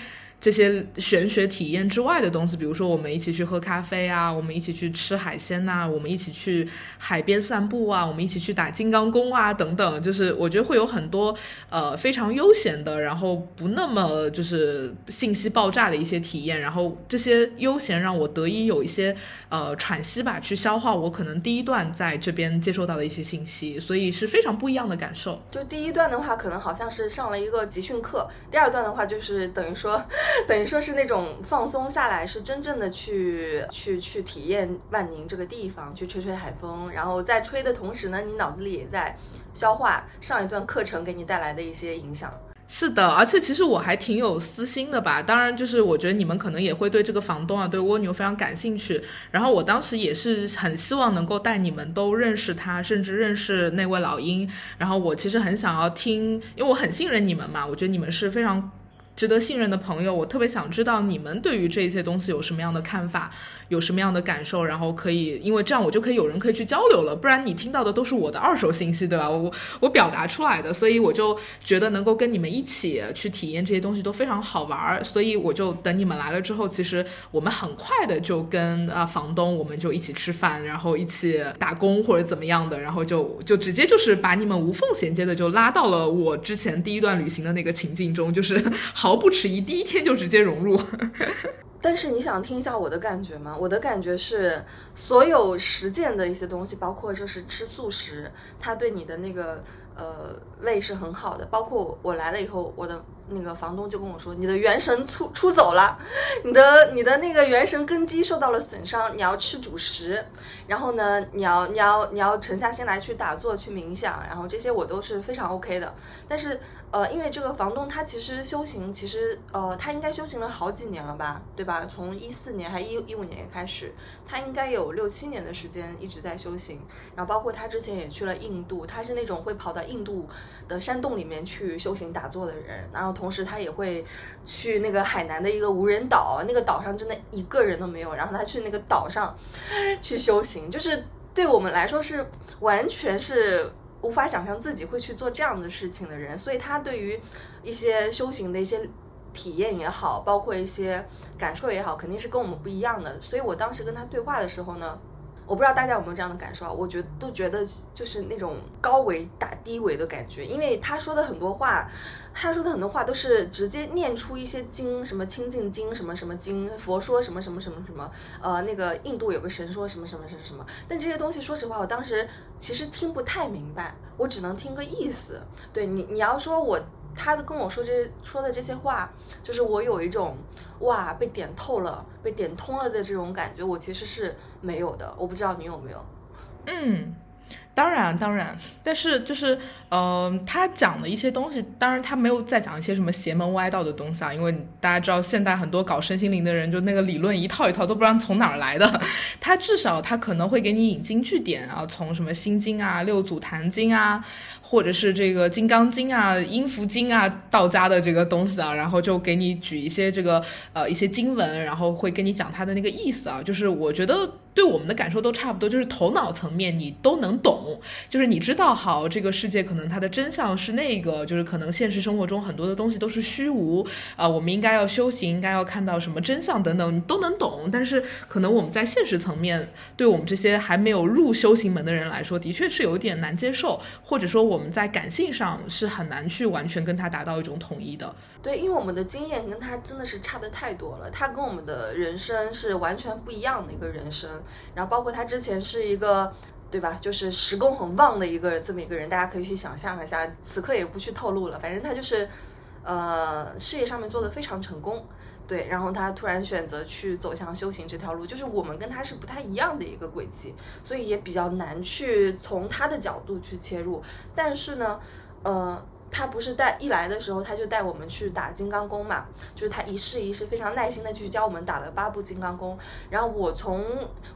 这些玄学体验之外的东西，比如说我们一起去喝咖啡啊，我们一起去吃海鲜呐，我们一起去海边散步啊，我们一起去打金刚功啊，等等，就是我觉得会有很多呃非常悠闲的，然后不那么就是信息爆炸的一些体验，然后这些悠闲让我得以有一些呃喘息吧，去消化我可能第一段在这边接受到的一些信息，所以是非常不一样的感受。就第一段的话，可能好像是上了一个集训课，第二段的话就是等于说。<laughs> 等于说是那种放松下来，是真正的去去去体验万宁这个地方，去吹吹海风，然后在吹的同时呢，你脑子里也在消化上一段课程给你带来的一些影响。是的，而且其实我还挺有私心的吧。当然，就是我觉得你们可能也会对这个房东啊，对蜗牛非常感兴趣。然后我当时也是很希望能够带你们都认识他，甚至认识那位老鹰。然后我其实很想要听，因为我很信任你们嘛，我觉得你们是非常。值得信任的朋友，我特别想知道你们对于这些东西有什么样的看法，有什么样的感受，然后可以，因为这样我就可以有人可以去交流了，不然你听到的都是我的二手信息，对吧？我我表达出来的，所以我就觉得能够跟你们一起去体验这些东西都非常好玩儿，所以我就等你们来了之后，其实我们很快的就跟啊房东，我们就一起吃饭，然后一起打工或者怎么样的，然后就就直接就是把你们无缝衔接的就拉到了我之前第一段旅行的那个情境中，就是 <laughs> 好。毫不迟疑，第一天就直接融入。<laughs> 但是你想听一下我的感觉吗？我的感觉是，所有实践的一些东西，包括就是吃素食，它对你的那个呃胃是很好的。包括我来了以后，我的那个房东就跟我说，你的元神出出走了，你的你的那个元神根基受到了损伤，你要吃主食，然后呢，你要你要你要沉下心来去打坐去冥想，然后这些我都是非常 OK 的。但是呃，因为这个房东他其实修行，其实呃他应该修行了好几年了吧，对吧？从一四年还一一五年开始，他应该有六七年的时间一直在修行。然后包括他之前也去了印度，他是那种会跑到印度的山洞里面去修行打坐的人，然后。同时，他也会去那个海南的一个无人岛，那个岛上真的一个人都没有。然后他去那个岛上 <laughs> 去修行，就是对我们来说是完全是无法想象自己会去做这样的事情的人。所以他对于一些修行的一些体验也好，包括一些感受也好，肯定是跟我们不一样的。所以我当时跟他对话的时候呢。我不知道大家有没有这样的感受啊？我觉都觉得就是那种高维打低维的感觉，因为他说的很多话，他说的很多话都是直接念出一些经，什么清净经，什么什么经，佛说什么什么什么什么，呃，那个印度有个神说什么什么什么什么，但这些东西说实话，我当时其实听不太明白，我只能听个意思。对你，你要说我。他跟我说这些说的这些话，就是我有一种哇被点透了、被点通了的这种感觉，我其实是没有的。我不知道你有没有？嗯。当然，当然，但是就是，嗯，他讲的一些东西，当然他没有再讲一些什么邪门歪道的东西啊，因为大家知道，现代很多搞身心灵的人，就那个理论一套一套，都不知道从哪儿来的。他至少他可能会给你引经据典啊，从什么心经啊、六祖坛经啊，或者是这个金刚经啊、阴符经啊，道家的这个东西啊，然后就给你举一些这个呃一些经文，然后会跟你讲他的那个意思啊，就是我觉得。对我们的感受都差不多，就是头脑层面你都能懂，就是你知道，好，这个世界可能它的真相是那个，就是可能现实生活中很多的东西都是虚无啊，我们应该要修行，应该要看到什么真相等等，你都能懂。但是可能我们在现实层面，对我们这些还没有入修行门的人来说，的确是有点难接受，或者说我们在感性上是很难去完全跟他达到一种统一的。对，因为我们的经验跟他真的是差的太多了，他跟我们的人生是完全不一样的一个人生。然后包括他之前是一个，对吧？就是时工很旺的一个这么一个人，大家可以去想象一下。此刻也不去透露了，反正他就是，呃，事业上面做的非常成功，对。然后他突然选择去走向修行这条路，就是我们跟他是不太一样的一个轨迹，所以也比较难去从他的角度去切入。但是呢，呃。他不是带一来的时候，他就带我们去打金刚功嘛，就是他一试一试，非常耐心的去教我们打了八步金刚功。然后我从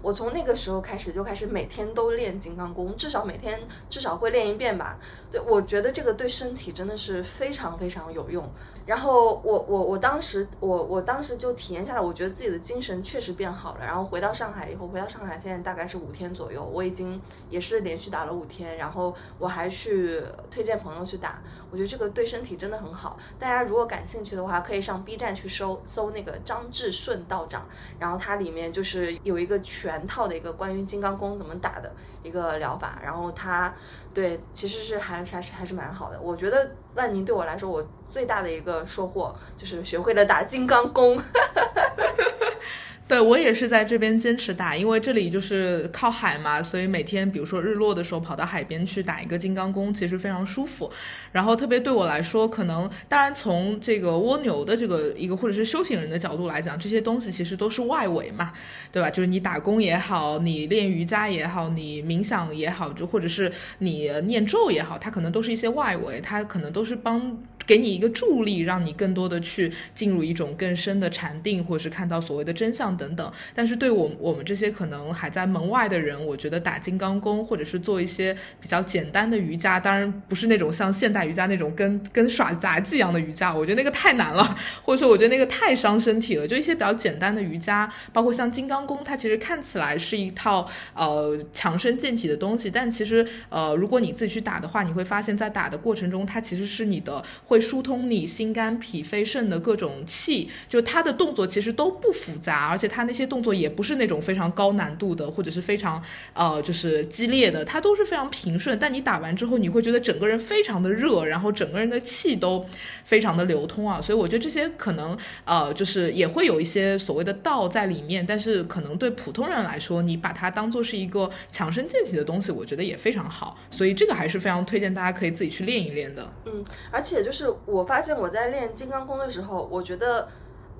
我从那个时候开始就开始每天都练金刚功，至少每天至少会练一遍吧。对，我觉得这个对身体真的是非常非常有用。然后我我我当时我我当时就体验下来，我觉得自己的精神确实变好了。然后回到上海以后，回到上海现在大概是五天左右，我已经也是连续打了五天。然后我还去推荐朋友去打，我觉得这个对身体真的很好。大家如果感兴趣的话，可以上 B 站去搜搜那个张志顺道长，然后它里面就是有一个全套的一个关于金刚功怎么打的一个疗法。然后他对其实是还还是还是蛮好的。我觉得万宁对我来说，我。最大的一个收获就是学会了打金刚功。<laughs> 对我也是在这边坚持打，因为这里就是靠海嘛，所以每天比如说日落的时候跑到海边去打一个金刚功，其实非常舒服。然后特别对我来说，可能当然从这个蜗牛的这个一个或者是修行人的角度来讲，这些东西其实都是外围嘛，对吧？就是你打工也好，你练瑜伽也好，你冥想也好，就或者是你念咒也好，它可能都是一些外围，它可能都是帮。给你一个助力，让你更多的去进入一种更深的禅定，或者是看到所谓的真相等等。但是对我我们这些可能还在门外的人，我觉得打金刚功，或者是做一些比较简单的瑜伽，当然不是那种像现代瑜伽那种跟跟耍杂技一样的瑜伽，我觉得那个太难了，<laughs> 或者说我觉得那个太伤身体了。就一些比较简单的瑜伽，包括像金刚功，它其实看起来是一套呃强身健体的东西，但其实呃如果你自己去打的话，你会发现在打的过程中，它其实是你的。会疏通你心肝脾肺肾的各种气，就它的动作其实都不复杂，而且且他那些动作也不是那种非常高难度的，或者是非常呃就是激烈的，他都是非常平顺。但你打完之后，你会觉得整个人非常的热，然后整个人的气都非常的流通啊。所以我觉得这些可能呃就是也会有一些所谓的道在里面，但是可能对普通人来说，你把它当做是一个强身健体的东西，我觉得也非常好。所以这个还是非常推荐大家可以自己去练一练的。嗯，而且。就是我发现我在练金刚功的时候，我觉得，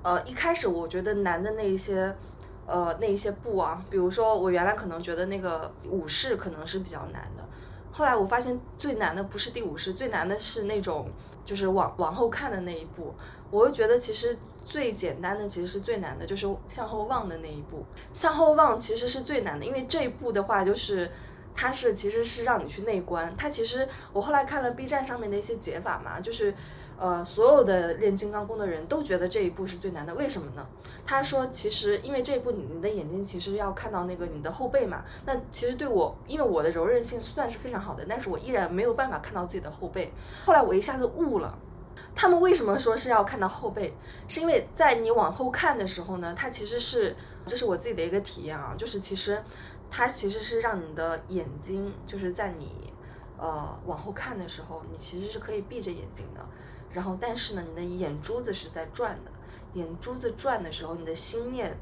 呃，一开始我觉得难的那一些，呃，那一些步啊，比如说我原来可能觉得那个武士可能是比较难的，后来我发现最难的不是第五式，最难的是那种就是往往后看的那一步，我又觉得其实。最简单的其实是最难的，就是向后望的那一步。向后望其实是最难的，因为这一步的话，就是它是其实是让你去内观。它其实我后来看了 B 站上面的一些解法嘛，就是呃所有的练金刚功的人都觉得这一步是最难的。为什么呢？他说其实因为这一步你的眼睛其实要看到那个你的后背嘛。那其实对我，因为我的柔韧性算是非常好的，但是我依然没有办法看到自己的后背。后来我一下子悟了。他们为什么说是要看到后背？是因为在你往后看的时候呢，它其实是，这是我自己的一个体验啊，就是其实它其实是让你的眼睛，就是在你呃往后看的时候，你其实是可以闭着眼睛的，然后但是呢，你的眼珠子是在转的，眼珠子转的时候，你的心念。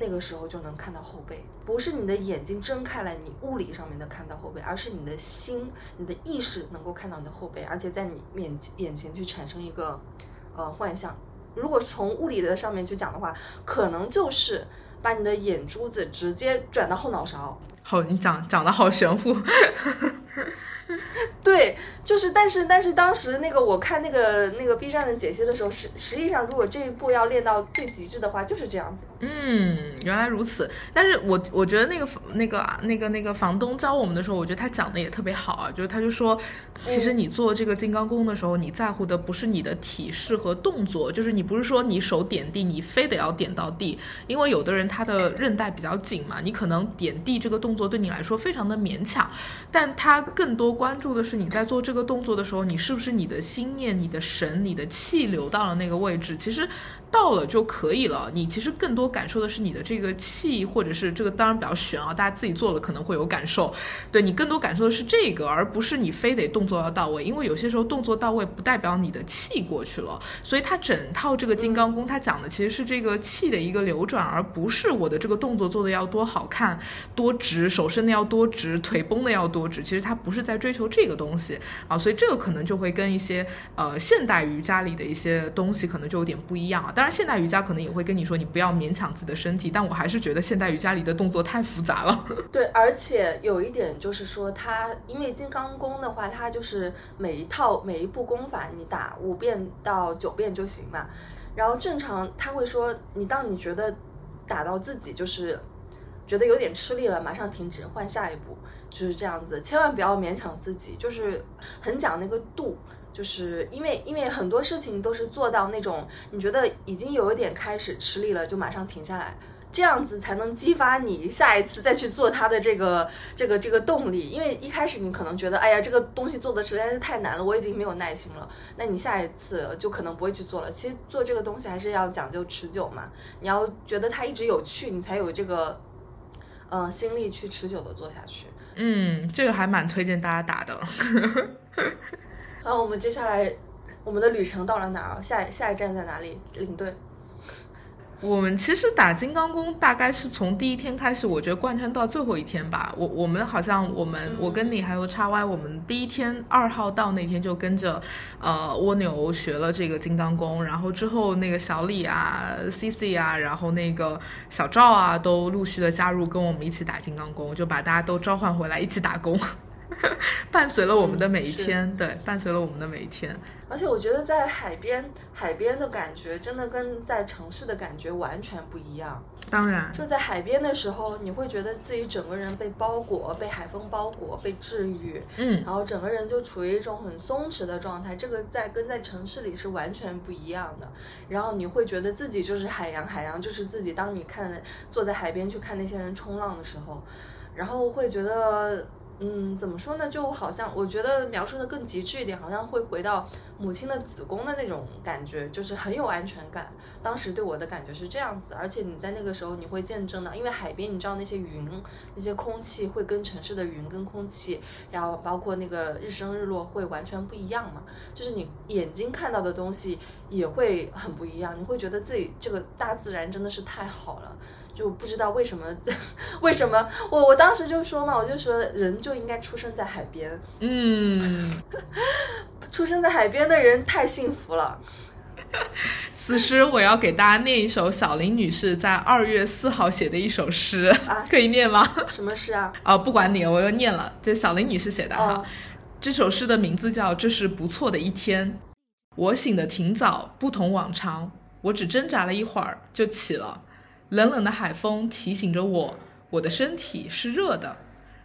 那个时候就能看到后背，不是你的眼睛睁开来，你物理上面的看到后背，而是你的心、你的意识能够看到你的后背，而且在你面眼前去产生一个呃幻象。如果从物理的上面去讲的话，可能就是把你的眼珠子直接转到后脑勺。好，你讲讲的好玄乎。<laughs> <laughs> 对，就是，但是，但是当时那个我看那个那个 B 站的解析的时候，实实际上，如果这一步要练到最极致的话，就是这样子。嗯，原来如此。但是我我觉得那个那个那个那个房东教我们的时候，我觉得他讲的也特别好啊，就是他就说，其实你做这个金刚功的时候，你在乎的不是你的体式和动作，就是你不是说你手点地，你非得要点到地，因为有的人他的韧带比较紧嘛，你可能点地这个动作对你来说非常的勉强，但他更多关注的是你在做这个动作的时候，你是不是你的心念、你的神、你的气流到了那个位置？其实。到了就可以了。你其实更多感受的是你的这个气，或者是这个当然比较悬啊，大家自己做了可能会有感受。对你更多感受的是这个，而不是你非得动作要到位。因为有些时候动作到位不代表你的气过去了。所以它整套这个金刚功，它讲的其实是这个气的一个流转，而不是我的这个动作做的要多好看、多直，手伸的要多直，腿绷的要多直。其实它不是在追求这个东西啊。所以这个可能就会跟一些呃现代瑜伽里的一些东西可能就有点不一样啊。当然，现代瑜伽可能也会跟你说，你不要勉强自己的身体，但我还是觉得现代瑜伽里的动作太复杂了。<laughs> 对，而且有一点就是说，它因为金刚功的话，它就是每一套每一步功法你打五遍到九遍就行嘛。然后正常他会说，你当你觉得打到自己就是觉得有点吃力了，马上停止，换下一步，就是这样子，千万不要勉强自己，就是很讲那个度。就是因为，因为很多事情都是做到那种你觉得已经有一点开始吃力了，就马上停下来，这样子才能激发你下一次再去做它的这个这个这个动力。因为一开始你可能觉得，哎呀，这个东西做的实在是太难了，我已经没有耐心了，那你下一次就可能不会去做了。其实做这个东西还是要讲究持久嘛，你要觉得它一直有趣，你才有这个呃心力去持久的做下去。嗯，这个还蛮推荐大家打的。<laughs> 然后我们接下来，我们的旅程到了哪儿？下下一站在哪里？领队。我们其实打金刚功大概是从第一天开始，我觉得贯穿到最后一天吧。我我们好像我们我跟你还有叉 Y，我们第一天二号到那天就跟着呃蜗牛学了这个金刚功，然后之后那个小李啊、C C 啊，然后那个小赵啊都陆续的加入跟我们一起打金刚功，就把大家都召唤回来一起打工。<laughs> 伴随了我们的每一天，对，伴随了我们的每一天。而且我觉得在海边，海边的感觉真的跟在城市的感觉完全不一样。当然，就在海边的时候，你会觉得自己整个人被包裹，被海风包裹，被治愈。嗯，然后整个人就处于一种很松弛的状态。这个在跟在城市里是完全不一样的。然后你会觉得自己就是海洋，海洋就是自己。当你看坐在海边去看那些人冲浪的时候，然后会觉得。嗯，怎么说呢？就好像我觉得描述的更极致一点，好像会回到母亲的子宫的那种感觉，就是很有安全感。当时对我的感觉是这样子，而且你在那个时候你会见证到，因为海边你知道那些云、那些空气会跟城市的云跟空气，然后包括那个日升日落会完全不一样嘛，就是你眼睛看到的东西也会很不一样，你会觉得自己这个大自然真的是太好了。就不知道为什么，<laughs> 为什么我我当时就说嘛，我就说人就应该出生在海边，嗯，<laughs> 出生在海边的人太幸福了。<laughs> 此时我要给大家念一首小林女士在二月四号写的一首诗，啊可以念吗？什么诗啊？啊，不管你，我又念了，这小林女士写的哈。哦这首诗的名字叫《这是不错的一天》。我醒得挺早，不同往常，我只挣扎了一会儿就起了。冷冷的海风提醒着我，我的身体是热的，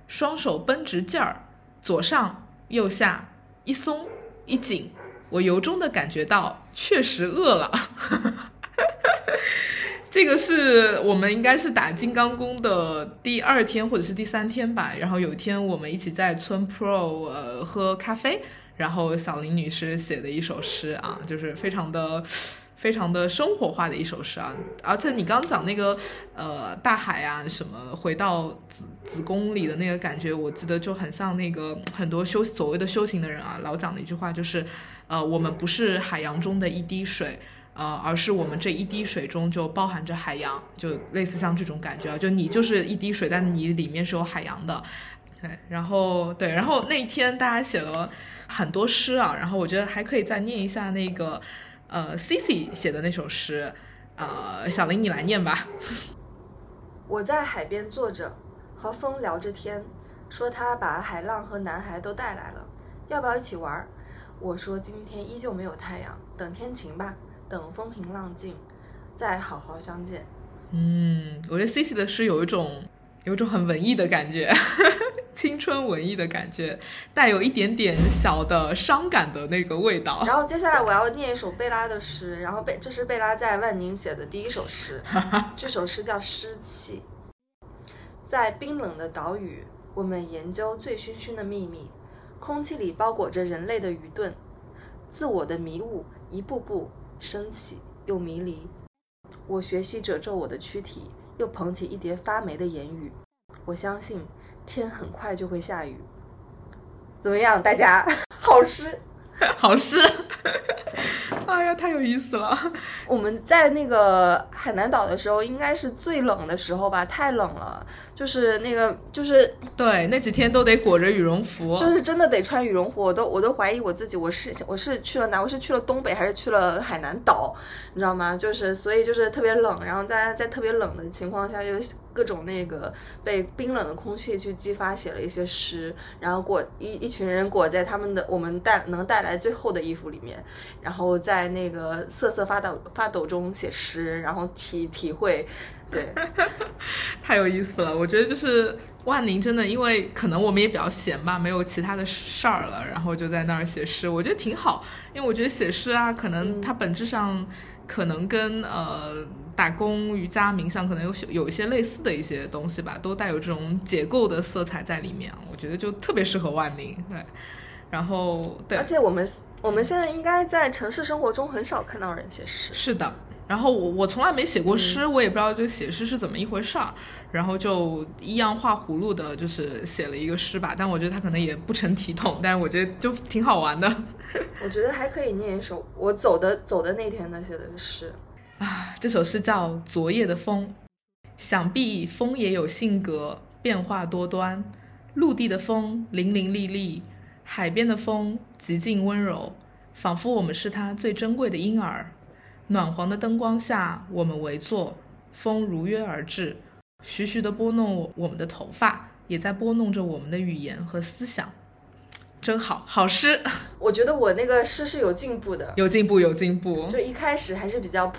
双手绷直劲儿，左上右下，一松一紧，我由衷的感觉到确实饿了。<laughs> 这个是我们应该是打金刚功的第二天或者是第三天吧。然后有一天我们一起在村 Pro 呃喝咖啡，然后小林女士写的一首诗啊，就是非常的。非常的生活化的一首诗啊，而且你刚讲那个呃大海啊什么回到子子宫里的那个感觉，我记得就很像那个很多修所谓的修行的人啊，老讲的一句话就是，呃我们不是海洋中的一滴水，呃，而是我们这一滴水中就包含着海洋，就类似像这种感觉啊，就你就是一滴水，但你里面是有海洋的。对，然后对，然后那天大家写了很多诗啊，然后我觉得还可以再念一下那个呃 C C 写的那首诗，呃，小林你来念吧。我在海边坐着，和风聊着天，说他把海浪和男孩都带来了，要不要一起玩儿？我说今天依旧没有太阳，等天晴吧，等风平浪静，再好好相见。嗯，我觉得 C C 的诗有一种有种很文艺的感觉，<laughs> 青春文艺的感觉，带有一点点小的伤感的那个味道。然后接下来我要念一首贝拉的诗，然后贝这是贝拉在万宁写的第一首诗，<laughs> 这首诗叫《湿气》。在冰冷的岛屿，我们研究醉醺醺的秘密，空气里包裹着人类的愚钝，自我的迷雾一步步升起又迷离。我学习褶皱我的躯体，又捧起一叠发霉的言语。我相信天很快就会下雨。怎么样，大家？<laughs> 好吃。<laughs> 好事，哎呀，太有意思了。我们在那个海南岛的时候，应该是最冷的时候吧，太冷了，就是那个就是对，那几天都得裹着羽绒服，就是真的得穿羽绒服，我都我都怀疑我自己，我是我是去了哪？我是去了东北还是去了海南岛？你知道吗？就是所以就是特别冷，然后大家在特别冷的情况下，就各种那个被冰冷的空气去激发，写了一些诗，然后裹一一群人裹在他们的我们带能带来最厚的衣服里面，然后在那个瑟瑟发抖发抖中写诗，然后体体会，对，<laughs> 太有意思了。我觉得就是万宁真的，因为可能我们也比较闲吧，没有其他的事儿了，然后就在那儿写诗，我觉得挺好。因为我觉得写诗啊，可能它本质上可能跟呃打工、瑜伽、冥想可能有有一些类似的一些东西吧，都带有这种解构的色彩在里面。我觉得就特别适合万宁，对。然后对，而且我们我们现在应该在城市生活中很少看到人写诗。是的，然后我我从来没写过诗，我也不知道这写诗是怎么一回事儿，然后就一样画葫芦的，就是写了一个诗吧。但我觉得他可能也不成体统，但是我觉得就挺好玩的。<laughs> 我觉得还可以念一首我走的走的那天的写的诗啊，这首诗叫《昨夜的风》，想必风也有性格，变化多端。陆地的风伶伶俐俐。海边的风极尽温柔，仿佛我们是它最珍贵的婴儿。暖黄的灯光下，我们围坐，风如约而至，徐徐地拨弄我们的头发，也在拨弄着我们的语言和思想。真好，<laughs> 好诗。我觉得我那个诗是有进步的，有进步，有进步。就一开始还是比较普，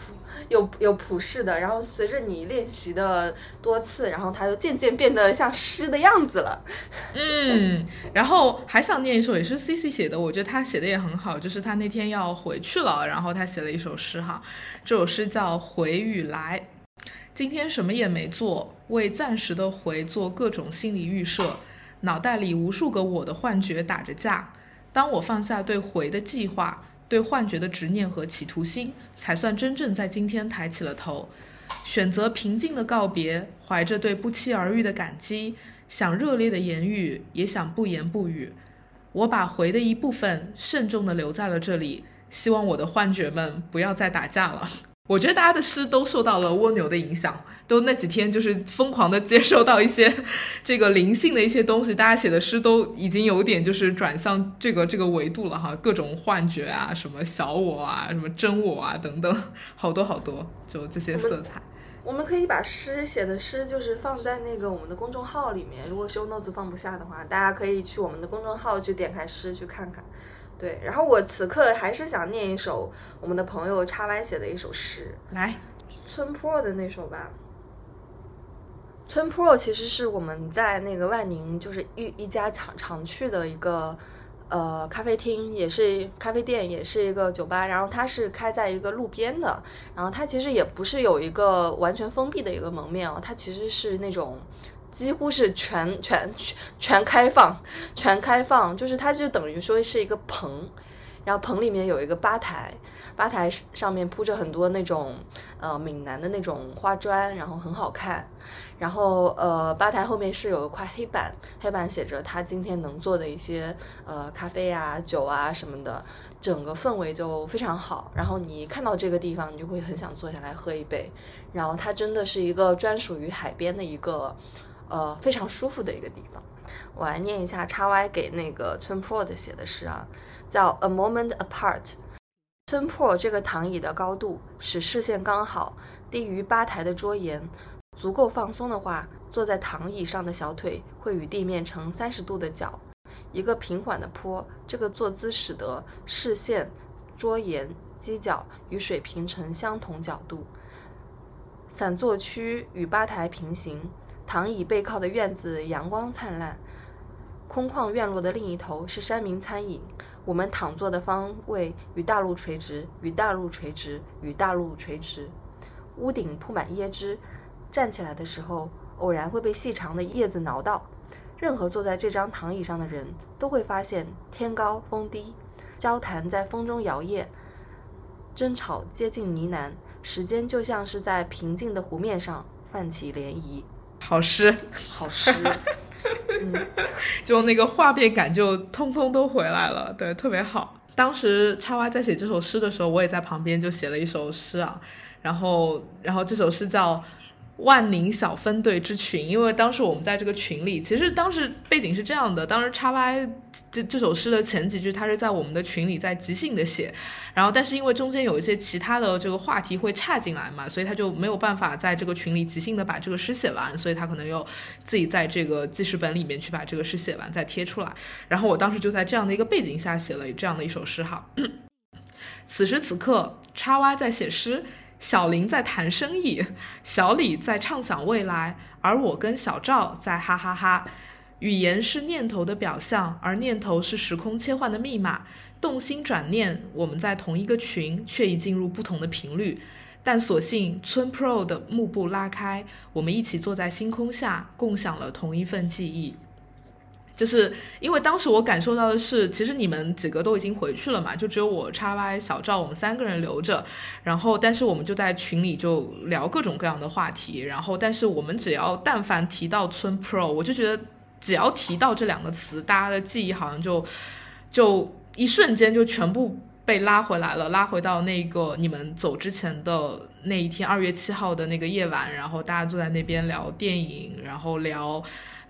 有有普世的，然后随着你练习的多次，然后它就渐渐变得像诗的样子了。嗯，然后还想念一首，也是 C C 写的，我觉得他写的也很好，就是他那天要回去了，然后他写了一首诗哈，这首诗叫《回与来》。今天什么也没做，为暂时的回做各种心理预设。脑袋里无数个我的幻觉打着架，当我放下对回的计划，对幻觉的执念和企图心，才算真正在今天抬起了头，选择平静的告别，怀着对不期而遇的感激，想热烈的言语，也想不言不语。我把回的一部分慎重的留在了这里，希望我的幻觉们不要再打架了。我觉得大家的诗都受到了蜗牛的影响，都那几天就是疯狂的接受到一些 <laughs> 这个灵性的一些东西，大家写的诗都已经有点就是转向这个这个维度了哈，各种幻觉啊，什么小我啊，什么真我啊等等，好多好多，就这些色彩。我们可以把诗写的诗就是放在那个我们的公众号里面，如果 show notes 放不下的话，大家可以去我们的公众号去点开诗去看看。对，然后我此刻还是想念一首我们的朋友叉 Y 写的一首诗，来，村 Pro 的那首吧。村 Pro 其实是我们在那个万宁，就是一一家常常去的一个呃咖啡厅，也是咖啡店，也是一个酒吧。然后它是开在一个路边的，然后它其实也不是有一个完全封闭的一个门面哦，它其实是那种。几乎是全全全开放，全开放，就是它就等于说是一个棚，然后棚里面有一个吧台，吧台上面铺着很多那种呃闽南的那种花砖，然后很好看，然后呃吧台后面是有一块黑板，黑板写着他今天能做的一些呃咖啡啊酒啊什么的，整个氛围就非常好，然后你一看到这个地方，你就会很想坐下来喝一杯，然后它真的是一个专属于海边的一个。呃，非常舒服的一个地方。我来念一下叉 Y 给那个村 Pro 的写的诗啊，叫 A moment apart。村 Pro 这个躺椅的高度使视线刚好低于吧台的桌沿，足够放松的话，坐在躺椅上的小腿会与地面成三十度的角。一个平缓的坡，这个坐姿使得视线、桌沿、犄角与水平成相同角度。散坐区与吧台平行。躺椅背靠的院子阳光灿烂，空旷院落的另一头是山民餐饮。我们躺坐的方位与大陆垂直，与大陆垂直，与大陆垂直。屋顶铺满椰汁，站起来的时候偶然会被细长的叶子挠到。任何坐在这张躺椅上的人都会发现天高风低，交谈在风中摇曳，争吵接近呢喃，时间就像是在平静的湖面上泛起涟漪。好诗，好诗，<laughs> 嗯，就那个画面感就通通都回来了，对，特别好。当时叉 Y 在写这首诗的时候，我也在旁边就写了一首诗啊，然后，然后这首诗叫。万宁小分队之群，因为当时我们在这个群里，其实当时背景是这样的：当时叉 Y 这这首诗的前几句，他是在我们的群里在即兴的写，然后但是因为中间有一些其他的这个话题会岔进来嘛，所以他就没有办法在这个群里即兴的把这个诗写完，所以他可能又自己在这个记事本里面去把这个诗写完再贴出来。然后我当时就在这样的一个背景下写了这样的一首诗哈。此时此刻，叉 Y 在写诗。小林在谈生意，小李在畅想未来，而我跟小赵在哈哈哈。语言是念头的表象，而念头是时空切换的密码。动心转念，我们在同一个群，却已进入不同的频率。但所幸村 Pro 的幕布拉开，我们一起坐在星空下，共享了同一份记忆。就是因为当时我感受到的是，其实你们几个都已经回去了嘛，就只有我叉 Y 小赵我们三个人留着。然后，但是我们就在群里就聊各种各样的话题。然后，但是我们只要但凡提到村 Pro，我就觉得只要提到这两个词，大家的记忆好像就就一瞬间就全部被拉回来了，拉回到那个你们走之前的那一天，二月七号的那个夜晚。然后大家坐在那边聊电影，然后聊。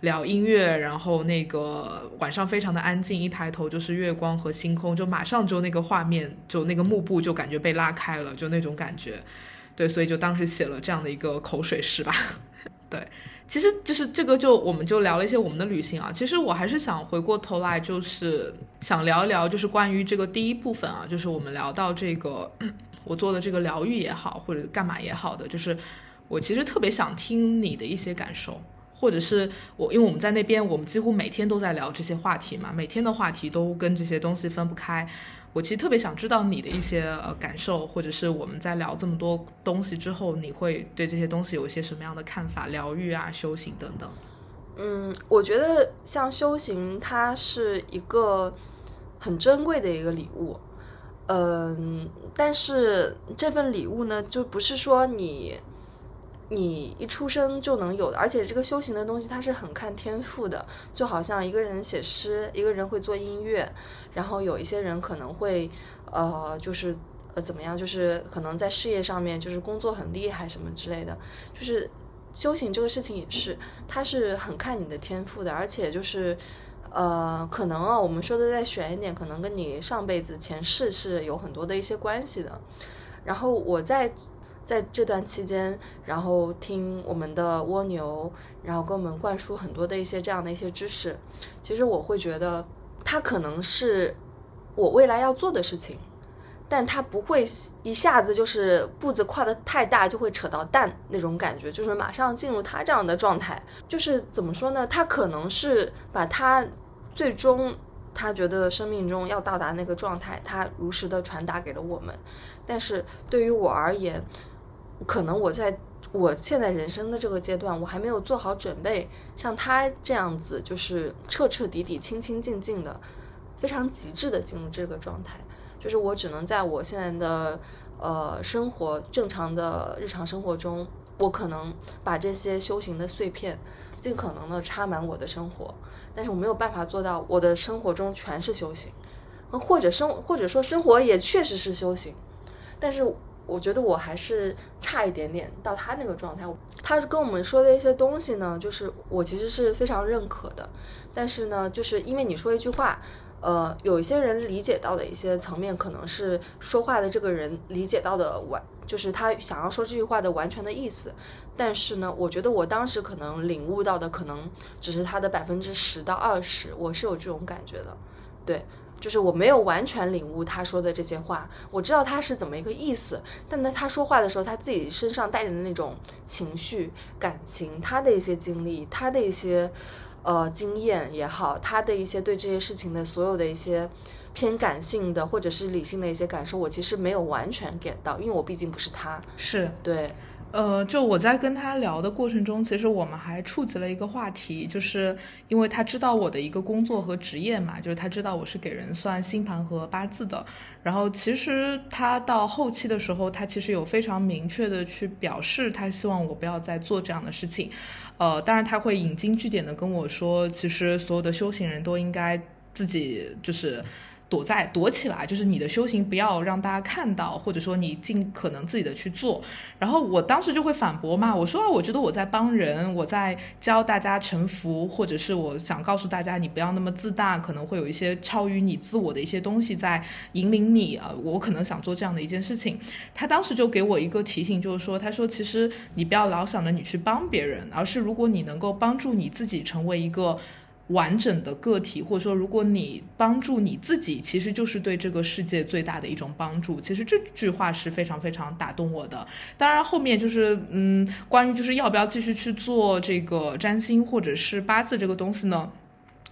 聊音乐，然后那个晚上非常的安静，一抬头就是月光和星空，就马上就那个画面，就那个幕布就感觉被拉开了，就那种感觉，对，所以就当时写了这样的一个口水诗吧。<laughs> 对，其实就是这个，就我们就聊了一些我们的旅行啊。其实我还是想回过头来，就是想聊一聊，就是关于这个第一部分啊，就是我们聊到这个我做的这个疗愈也好，或者干嘛也好的，就是我其实特别想听你的一些感受。或者是我，因为我们在那边，我们几乎每天都在聊这些话题嘛，每天的话题都跟这些东西分不开。我其实特别想知道你的一些感受，或者是我们在聊这么多东西之后，你会对这些东西有一些什么样的看法？疗愈啊，修行等等。嗯，我觉得像修行，它是一个很珍贵的一个礼物。嗯，但是这份礼物呢，就不是说你。你一出生就能有的，而且这个修行的东西它是很看天赋的，就好像一个人写诗，一个人会做音乐，然后有一些人可能会，呃，就是呃怎么样，就是可能在事业上面就是工作很厉害什么之类的，就是修行这个事情也是，它是很看你的天赋的，而且就是呃可能啊，我们说的再玄一点，可能跟你上辈子前世是有很多的一些关系的。然后我在在这段期间，然后听我们的蜗牛，然后给我们灌输很多的一些这样的一些知识，其实我会觉得它可能是我未来要做的事情。但他不会一下子就是步子跨得太大，就会扯到蛋那种感觉，就是马上进入他这样的状态。就是怎么说呢？他可能是把他最终他觉得生命中要到达那个状态，他如实的传达给了我们。但是对于我而言，可能我在我现在人生的这个阶段，我还没有做好准备，像他这样子，就是彻彻底底、清清静静的、非常极致的进入这个状态。就是我只能在我现在的呃生活正常的日常生活中，我可能把这些修行的碎片尽可能的插满我的生活，但是我没有办法做到我的生活中全是修行，或者生或者说生活也确实是修行，但是我觉得我还是差一点点到他那个状态。他跟我们说的一些东西呢，就是我其实是非常认可的，但是呢，就是因为你说一句话。呃，有一些人理解到的一些层面，可能是说话的这个人理解到的完，就是他想要说这句话的完全的意思。但是呢，我觉得我当时可能领悟到的，可能只是他的百分之十到二十，我是有这种感觉的。对，就是我没有完全领悟他说的这些话，我知道他是怎么一个意思，但在他说话的时候，他自己身上带着的那种情绪、感情，他的一些经历，他的一些。呃，经验也好，他的一些对这些事情的所有的一些偏感性的或者是理性的一些感受，我其实没有完全 get 到，因为我毕竟不是他。是对。呃，就我在跟他聊的过程中，其实我们还触及了一个话题，就是因为他知道我的一个工作和职业嘛，就是他知道我是给人算星盘和八字的。然后其实他到后期的时候，他其实有非常明确的去表示，他希望我不要再做这样的事情。呃，当然他会引经据典的跟我说，其实所有的修行人都应该自己就是。躲在躲起来，就是你的修行不要让大家看到，或者说你尽可能自己的去做。然后我当时就会反驳嘛，我说，我觉得我在帮人，我在教大家臣服，或者是我想告诉大家，你不要那么自大，可能会有一些超于你自我的一些东西在引领你啊。我可能想做这样的一件事情。他当时就给我一个提醒，就是说，他说其实你不要老想着你去帮别人，而是如果你能够帮助你自己成为一个。完整的个体，或者说，如果你帮助你自己，其实就是对这个世界最大的一种帮助。其实这句话是非常非常打动我的。当然，后面就是，嗯，关于就是要不要继续去做这个占星或者是八字这个东西呢？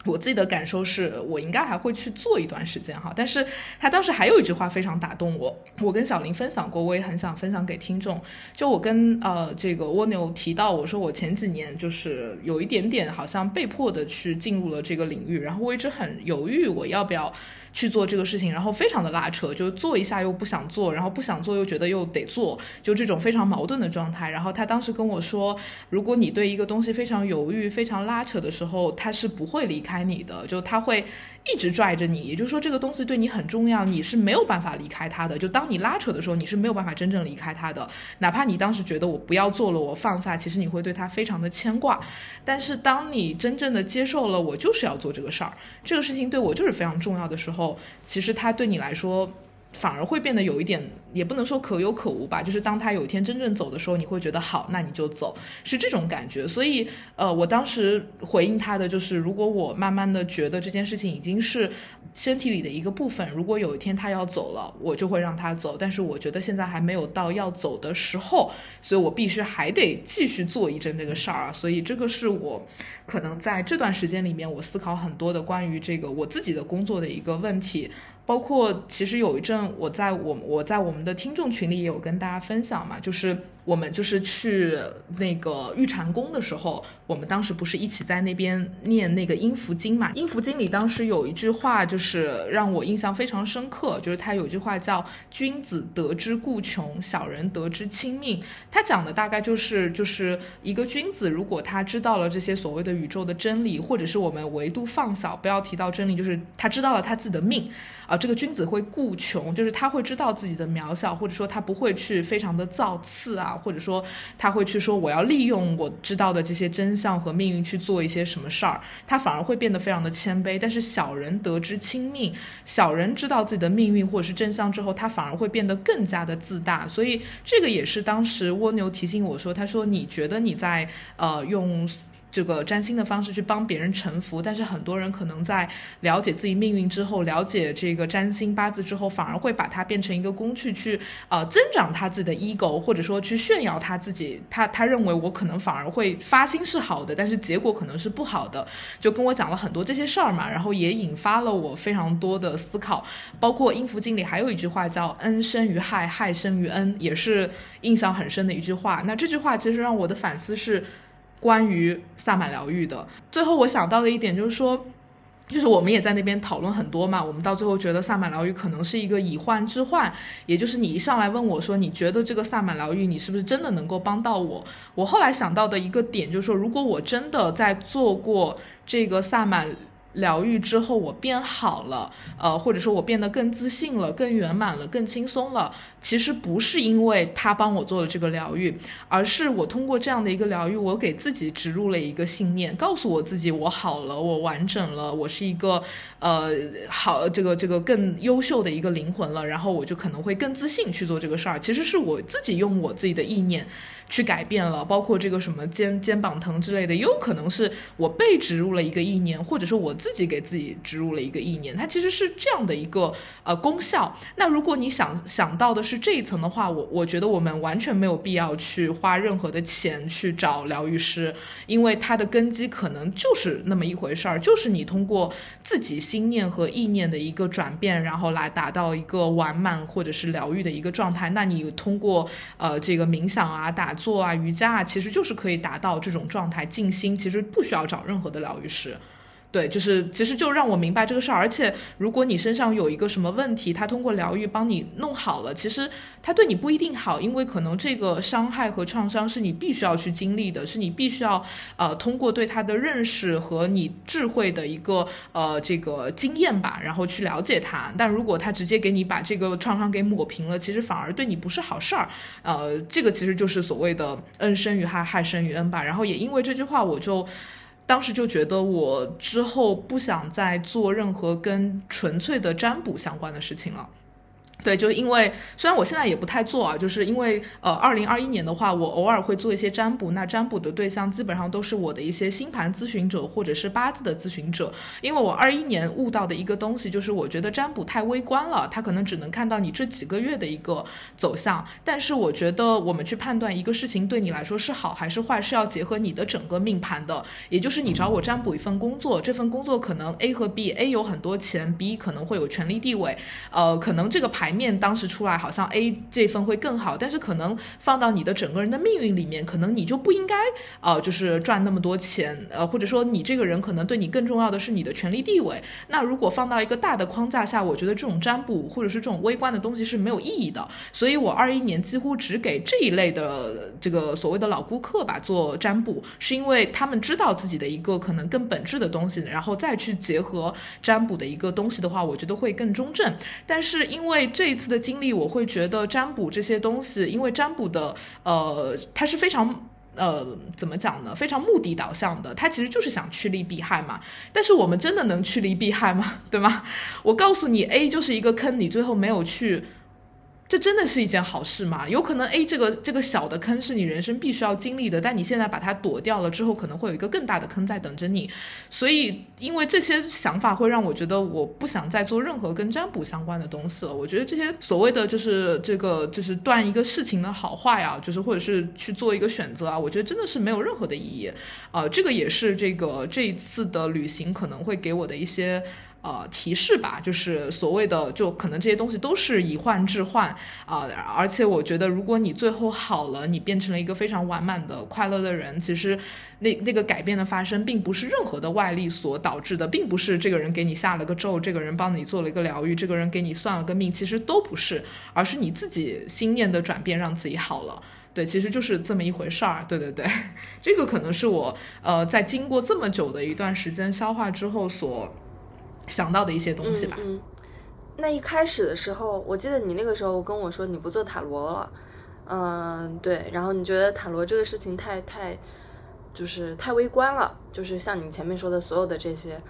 我自己的感受是我应该还会去做一段时间哈，但是他当时还有一句话非常打动我，我跟小林分享过，我也很想分享给听众。就我跟呃这个蜗牛提到，我说我前几年就是有一点点好像被迫的去进入了这个领域，然后我一直很犹豫我要不要。去做这个事情，然后非常的拉扯，就做一下又不想做，然后不想做又觉得又得做，就这种非常矛盾的状态。然后他当时跟我说，如果你对一个东西非常犹豫、非常拉扯的时候，他是不会离开你的，就他会一直拽着你。也就是说，这个东西对你很重要，你是没有办法离开他的。就当你拉扯的时候，你是没有办法真正离开他的。哪怕你当时觉得我不要做了，我放下，其实你会对他非常的牵挂。但是当你真正的接受了，我就是要做这个事儿，这个事情对我就是非常重要的时候。其实它对你来说，反而会变得有一点，也不能说可有可无吧。就是当他有一天真正走的时候，你会觉得好，那你就走，是这种感觉。所以，呃，我当时回应他的就是，如果我慢慢的觉得这件事情已经是。身体里的一个部分，如果有一天他要走了，我就会让他走。但是我觉得现在还没有到要走的时候，所以我必须还得继续做一阵这个事儿啊。所以这个是我可能在这段时间里面，我思考很多的关于这个我自己的工作的一个问题。包括其实有一阵我在我我在我们的听众群里也有跟大家分享嘛，就是我们就是去那个玉蟾宫的时候，我们当时不是一起在那边念那个阴符经嘛？阴符经里当时有一句话，就是让我印象非常深刻，就是他有句话叫“君子得之固穷，小人得之轻命”。他讲的大概就是，就是一个君子，如果他知道了这些所谓的宇宙的真理，或者是我们维度放小，不要提到真理，就是他知道了他自己的命啊，这个君子会固穷，就是他会知道自己的渺小，或者说他不会去非常的造次啊。或者说他会去说我要利用我知道的这些真相和命运去做一些什么事儿，他反而会变得非常的谦卑。但是小人得之亲命，小人知道自己的命运或者是真相之后，他反而会变得更加的自大。所以这个也是当时蜗牛提醒我说，他说你觉得你在呃用。这个占星的方式去帮别人臣服，但是很多人可能在了解自己命运之后，了解这个占星八字之后，反而会把它变成一个工具去呃增长他自己的 ego，或者说去炫耀他自己。他他认为我可能反而会发心是好的，但是结果可能是不好的，就跟我讲了很多这些事儿嘛，然后也引发了我非常多的思考。包括音符经里还有一句话叫“恩生于害，害生于恩”，也是印象很深的一句话。那这句话其实让我的反思是。关于萨满疗愈的，最后我想到的一点就是说，就是我们也在那边讨论很多嘛。我们到最后觉得萨满疗愈可能是一个以患治患，也就是你一上来问我说，你觉得这个萨满疗愈你是不是真的能够帮到我？我后来想到的一个点就是说，如果我真的在做过这个萨满。疗愈之后，我变好了，呃，或者说我变得更自信了、更圆满了、更轻松了。其实不是因为他帮我做了这个疗愈，而是我通过这样的一个疗愈，我给自己植入了一个信念，告诉我自己我好了，我完整了，我是一个呃好这个这个更优秀的一个灵魂了。然后我就可能会更自信去做这个事儿。其实是我自己用我自己的意念。去改变了，包括这个什么肩肩膀疼之类的，也有可能是我被植入了一个意念，或者是我自己给自己植入了一个意念，它其实是这样的一个呃功效。那如果你想想到的是这一层的话，我我觉得我们完全没有必要去花任何的钱去找疗愈师，因为它的根基可能就是那么一回事儿，就是你通过自己心念和意念的一个转变，然后来达到一个完满或者是疗愈的一个状态。那你通过呃这个冥想啊打。做啊，瑜伽啊，其实就是可以达到这种状态，静心，其实不需要找任何的疗愈师。对，就是其实就让我明白这个事儿。而且，如果你身上有一个什么问题，他通过疗愈帮你弄好了，其实他对你不一定好，因为可能这个伤害和创伤是你必须要去经历的，是你必须要呃通过对他的认识和你智慧的一个呃这个经验吧，然后去了解他。但如果他直接给你把这个创伤给抹平了，其实反而对你不是好事儿。呃，这个其实就是所谓的恩生于害，害生于恩吧。然后也因为这句话，我就。当时就觉得我之后不想再做任何跟纯粹的占卜相关的事情了。对，就是因为虽然我现在也不太做啊，就是因为呃，二零二一年的话，我偶尔会做一些占卜。那占卜的对象基本上都是我的一些星盘咨询者或者是八字的咨询者。因为我二一年悟到的一个东西，就是我觉得占卜太微观了，它可能只能看到你这几个月的一个走向。但是我觉得我们去判断一个事情对你来说是好还是坏，是要结合你的整个命盘的。也就是你找我占卜一份工作，这份工作可能 A 和 B，A 有很多钱，B 可能会有权力地位，呃，可能这个牌。面当时出来好像 A 这份会更好，但是可能放到你的整个人的命运里面，可能你就不应该呃，就是赚那么多钱，呃，或者说你这个人可能对你更重要的是你的权力地位。那如果放到一个大的框架下，我觉得这种占卜或者是这种微观的东西是没有意义的。所以我二一年几乎只给这一类的这个所谓的老顾客吧做占卜，是因为他们知道自己的一个可能更本质的东西，然后再去结合占卜的一个东西的话，我觉得会更中正。但是因为这这一次的经历，我会觉得占卜这些东西，因为占卜的，呃，它是非常，呃，怎么讲呢？非常目的导向的，它其实就是想趋利避害嘛。但是我们真的能趋利避害吗？<laughs> 对吗？我告诉你，A 就是一个坑，你最后没有去。这真的是一件好事吗？有可能 A 这个这个小的坑是你人生必须要经历的，但你现在把它躲掉了之后，可能会有一个更大的坑在等着你。所以，因为这些想法会让我觉得我不想再做任何跟占卜相关的东西了。我觉得这些所谓的就是这个就是断一个事情的好坏啊，就是或者是去做一个选择啊，我觉得真的是没有任何的意义。啊，这个也是这个这一次的旅行可能会给我的一些。呃提示吧，就是所谓的就可能这些东西都是以患治患啊，而且我觉得如果你最后好了，你变成了一个非常完满的快乐的人，其实那那个改变的发生并不是任何的外力所导致的，并不是这个人给你下了个咒，这个人帮你做了一个疗愈，这个人给你算了个命，其实都不是，而是你自己心念的转变让自己好了。对，其实就是这么一回事儿。对对对，<laughs> 这个可能是我呃在经过这么久的一段时间消化之后所想到的一些东西吧。嗯，那一开始的时候，我记得你那个时候跟我说你不做塔罗了，嗯，对，然后你觉得塔罗这个事情太太就是太微观了，就是像你前面说的所有的这些。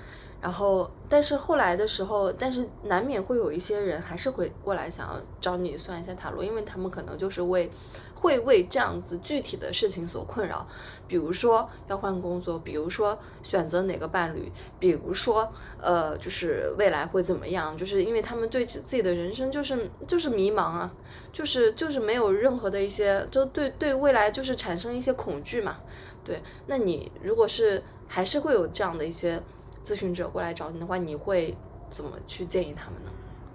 然后，但是后来的时候，但是难免会有一些人还是会过来想要找你算一下塔罗，因为他们可能就是为会为这样子具体的事情所困扰，比如说要换工作，比如说选择哪个伴侣，比如说呃，就是未来会怎么样，就是因为他们对自己的人生就是就是迷茫啊，就是就是没有任何的一些，就对对未来就是产生一些恐惧嘛，对，那你如果是还是会有这样的一些。咨询者过来找你的话，你会怎么去建议他们呢？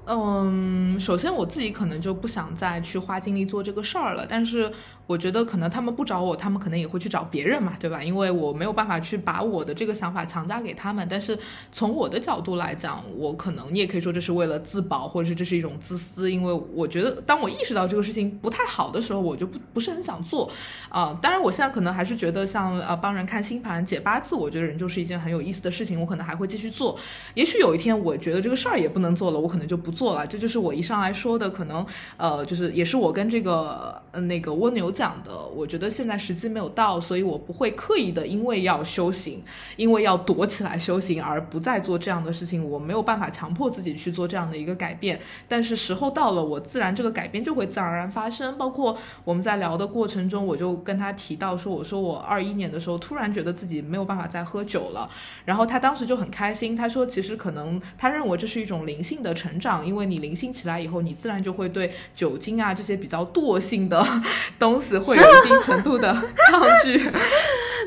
嗯，首先我自己可能就不想再去花精力做这个事儿了。但是我觉得可能他们不找我，他们可能也会去找别人嘛，对吧？因为我没有办法去把我的这个想法强加给他们。但是从我的角度来讲，我可能你也可以说这是为了自保，或者是这是一种自私。因为我觉得当我意识到这个事情不太好的时候，我就不不是很想做。啊，当然我现在可能还是觉得像呃帮人看星盘、解八字，我觉得人就是一件很有意思的事情，我可能还会继续做。也许有一天我觉得这个事儿也不能做了，我可能就不。做了，这就是我一上来说的，可能呃，就是也是我跟这个那个蜗牛讲的。我觉得现在时机没有到，所以我不会刻意的，因为要修行，因为要躲起来修行而不再做这样的事情。我没有办法强迫自己去做这样的一个改变，但是时候到了，我自然这个改变就会自然而然发生。包括我们在聊的过程中，我就跟他提到说，我说我二一年的时候突然觉得自己没有办法再喝酒了，然后他当时就很开心，他说其实可能他认为这是一种灵性的成长。因为你灵性起来以后，你自然就会对酒精啊这些比较惰性的 <laughs> 东西会有一定程度的抗拒。<laughs>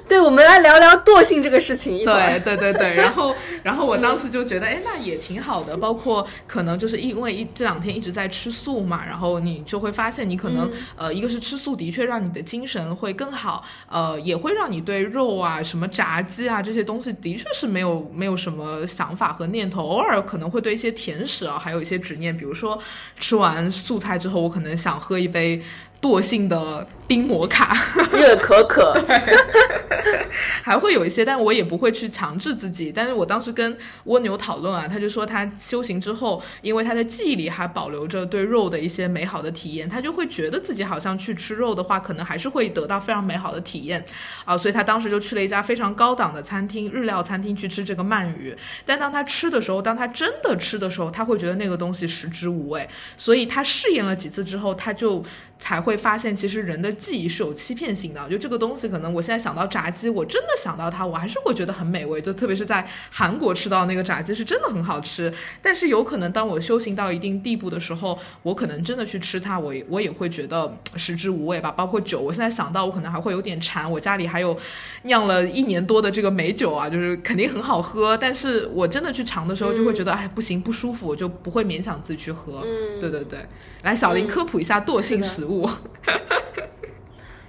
对，我们来聊聊惰性这个事情。对对对对，然后然后我当时就觉得，哎，那也挺好的。包括可能就是因为一这两天一直在吃素嘛，然后你就会发现，你可能呃，一个是吃素的确让你的精神会更好，呃，也会让你对肉啊、什么炸鸡啊这些东西的确是没有没有什么想法和念头。偶尔可能会对一些甜食啊，还有一些些执念，比如说吃完素菜之后，我可能想喝一杯。惰性的冰摩卡、<laughs> 热可可，<laughs> 还会有一些，但我也不会去强制自己。但是我当时跟蜗牛讨论啊，他就说他修行之后，因为他的记忆里还保留着对肉的一些美好的体验，他就会觉得自己好像去吃肉的话，可能还是会得到非常美好的体验啊。所以他当时就去了一家非常高档的餐厅，日料餐厅去吃这个鳗鱼。但当他吃的时候，当他真的吃的时候，他会觉得那个东西食之无味。所以他试验了几次之后，他就。才会发现，其实人的记忆是有欺骗性的。就这个东西，可能我现在想到炸鸡，我真的想到它，我还是会觉得很美味。就特别是在韩国吃到那个炸鸡，是真的很好吃。但是有可能，当我修行到一定地步的时候，我可能真的去吃它，我我也会觉得食之无味吧。包括酒，我现在想到，我可能还会有点馋。我家里还有酿了一年多的这个美酒啊，就是肯定很好喝。但是我真的去尝的时候，就会觉得哎不行，不舒服，我就不会勉强自己去喝。嗯，对对对。来，小林科普一下惰性食物。<laughs>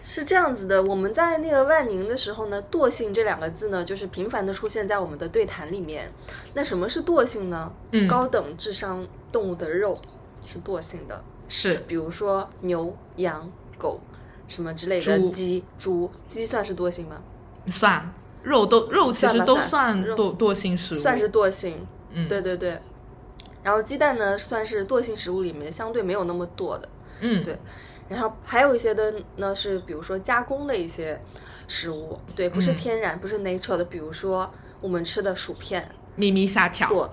是这样子的，我们在那个万宁的时候呢，惰性这两个字呢，就是频繁的出现在我们的对谈里面。那什么是惰性呢？嗯，高等智商动物的肉是惰性的，是，比如说牛、羊、狗什么之类的，鸡、猪，鸡算是惰性吗？算，肉都肉其实都算惰惰性食物，算是惰性。嗯，对对对。然后鸡蛋呢，算是惰性食物里面相对没有那么惰的。嗯，对，然后还有一些的呢，是比如说加工的一些食物，对，不是天然，不是 nature 的，比如说我们吃的薯片、咪咪虾条、剁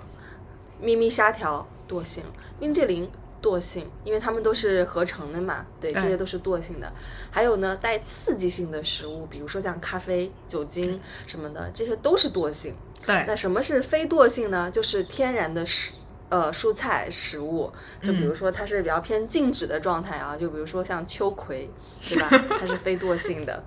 咪咪虾条惰性，冰激凌惰性，因为它们都是合成的嘛，对，这些都是惰性的。还有呢，带刺激性的食物，比如说像咖啡、酒精什么的，这些都是惰性。对，那什么是非惰性呢？就是天然的食。呃蔬菜食物，就比如说它是比较偏静止的状态啊，就比如说像秋葵，对吧？它是非惰性的。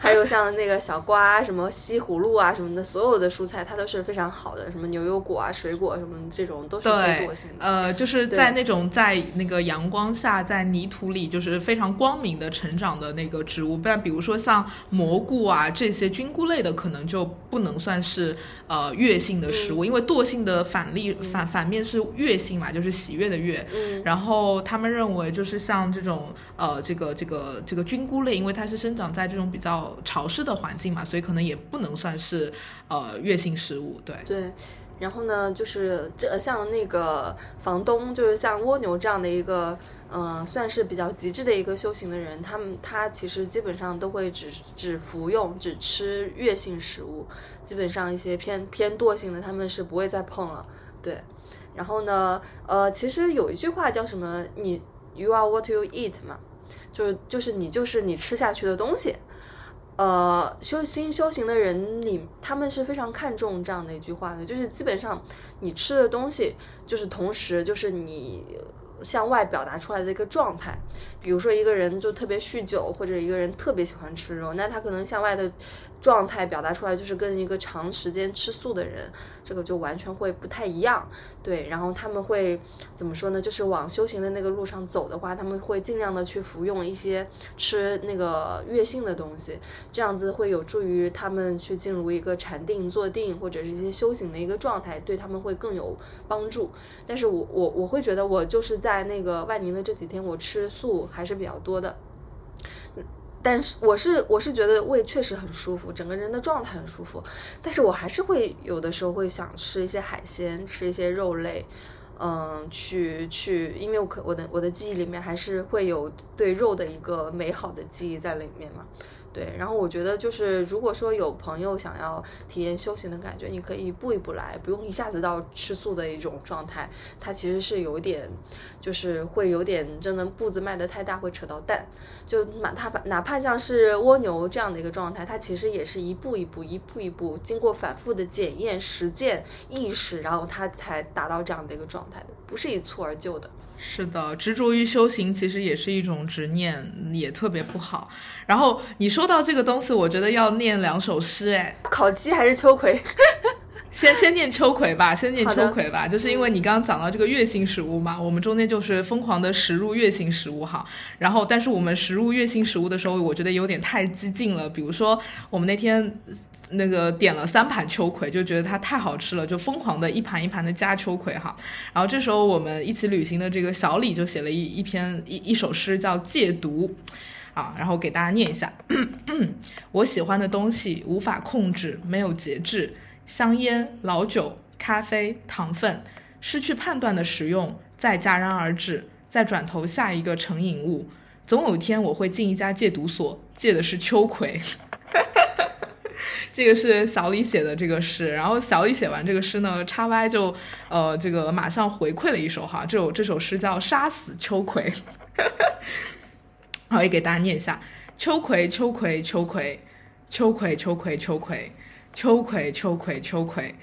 还有像那个小瓜、什么西葫芦啊什么的，所有的蔬菜它都是非常好的，什么牛油果啊、水果什么这种都是非惰性的。呃，就是在那种在那个阳光下、在泥土里，就是非常光明的成长的那个植物。但比如说像蘑菇啊这些菌菇类的，可能就不能算是呃月性的食物，因为惰性的反例反反面是月性嘛，就是喜悦的悦。嗯。然后他们认为，就是像这种呃这个这个这个菌菇类，因为它是生长在这这种比较潮湿的环境嘛，所以可能也不能算是呃月性食物，对对。然后呢，就是这像那个房东，就是像蜗牛这样的一个，嗯，算是比较极致的一个修行的人，他们他其实基本上都会只只服用只吃月性食物，基本上一些偏偏惰性的他们是不会再碰了，对。然后呢，呃，其实有一句话叫什么？你 you are what you eat 嘛，就是就是你就是你吃下去的东西。呃，修心修行的人里，他们是非常看重这样的一句话的，就是基本上你吃的东西，就是同时就是你向外表达出来的一个状态。比如说一个人就特别酗酒，或者一个人特别喜欢吃肉，那他可能向外的。状态表达出来就是跟一个长时间吃素的人，这个就完全会不太一样。对，然后他们会怎么说呢？就是往修行的那个路上走的话，他们会尽量的去服用一些吃那个月性的东西，这样子会有助于他们去进入一个禅定、坐定或者是一些修行的一个状态，对他们会更有帮助。但是我我我会觉得我就是在那个万宁的这几天，我吃素还是比较多的。但是我是我是觉得胃确实很舒服，整个人的状态很舒服，但是我还是会有的时候会想吃一些海鲜，吃一些肉类，嗯，去去，因为我可我的我的记忆里面还是会有对肉的一个美好的记忆在里面嘛。对，然后我觉得就是，如果说有朋友想要体验修行的感觉，你可以一步一步来，不用一下子到吃素的一种状态。它其实是有点，就是会有点真的步子迈得太大，会扯到蛋。就哪它哪怕像是蜗牛这样的一个状态，它其实也是一步一步、一步一步，经过反复的检验、实践、意识，然后它才达到这样的一个状态的，不是一蹴而就的。是的，执着于修行其实也是一种执念，也特别不好。然后你说到这个东西，我觉得要念两首诗，哎，烤鸡还是秋葵？先先念秋葵吧，先念秋葵吧，就是因为你刚刚讲到这个月性食物嘛，我们中间就是疯狂的食入月性食物哈。然后，但是我们食入月性食物的时候，我觉得有点太激进了。比如说，我们那天那个点了三盘秋葵，就觉得它太好吃了，就疯狂的一盘一盘的加秋葵哈。然后这时候我们一起旅行的这个小李就写了一一篇一一首诗叫《戒毒》，啊，然后给大家念一下：<coughs> 我喜欢的东西无法控制，没有节制。香烟、老酒、咖啡、糖分，失去判断的食用，再戛然而止，再转头下一个成瘾物。总有一天我会进一家戒毒所，戒的是秋葵。<laughs> 这个是小李写的这个诗，然后小李写完这个诗呢，叉歪就呃这个马上回馈了一首哈，这首这首诗叫《杀死秋葵》。<laughs> 好，也给大家念一下：秋葵，秋葵，秋葵，秋葵，秋葵，秋葵。秋葵，秋葵，秋葵，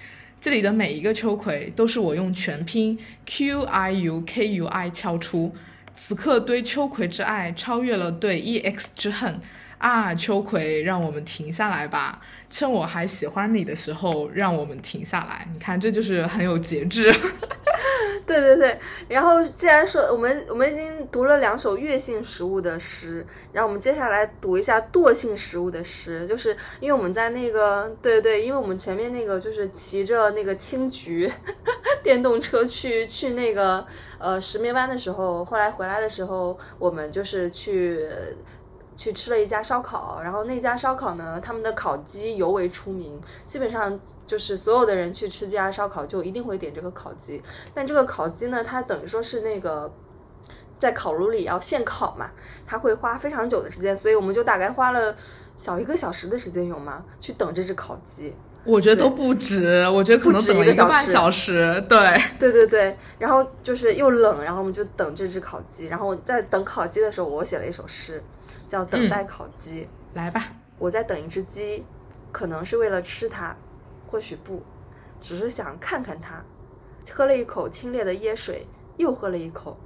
这里的每一个秋葵都是我用全拼 Q I U K U I 敲出。此刻对秋葵之爱超越了对 E X 之恨啊！秋葵，让我们停下来吧，趁我还喜欢你的时候，让我们停下来。你看，这就是很有节制。<laughs> 对对对，然后既然说我们我们已经读了两首月性食物的诗，然后我们接下来读一下惰性食物的诗，就是因为我们在那个对对，因为我们前面那个就是骑着那个青桔 <laughs> 电动车去去那个呃石棉湾的时候，后来回来的时候，我们就是去。去吃了一家烧烤，然后那家烧烤呢，他们的烤鸡尤为出名，基本上就是所有的人去吃这家烧烤就一定会点这个烤鸡。但这个烤鸡呢，它等于说是那个在烤炉里要现烤嘛，它会花非常久的时间，所以我们就大概花了小一个小时的时间有吗？去等这只烤鸡。我觉得都不止，我觉得可能等了一个半小时。对，<laughs> 对对对。然后就是又冷，然后我们就等这只烤鸡。然后在等烤鸡的时候，我写了一首诗。叫等待烤鸡，来吧！我在等一只鸡，可能是为了吃它，或许不，只是想看看它。喝了一口清冽的椰水，又喝了一口，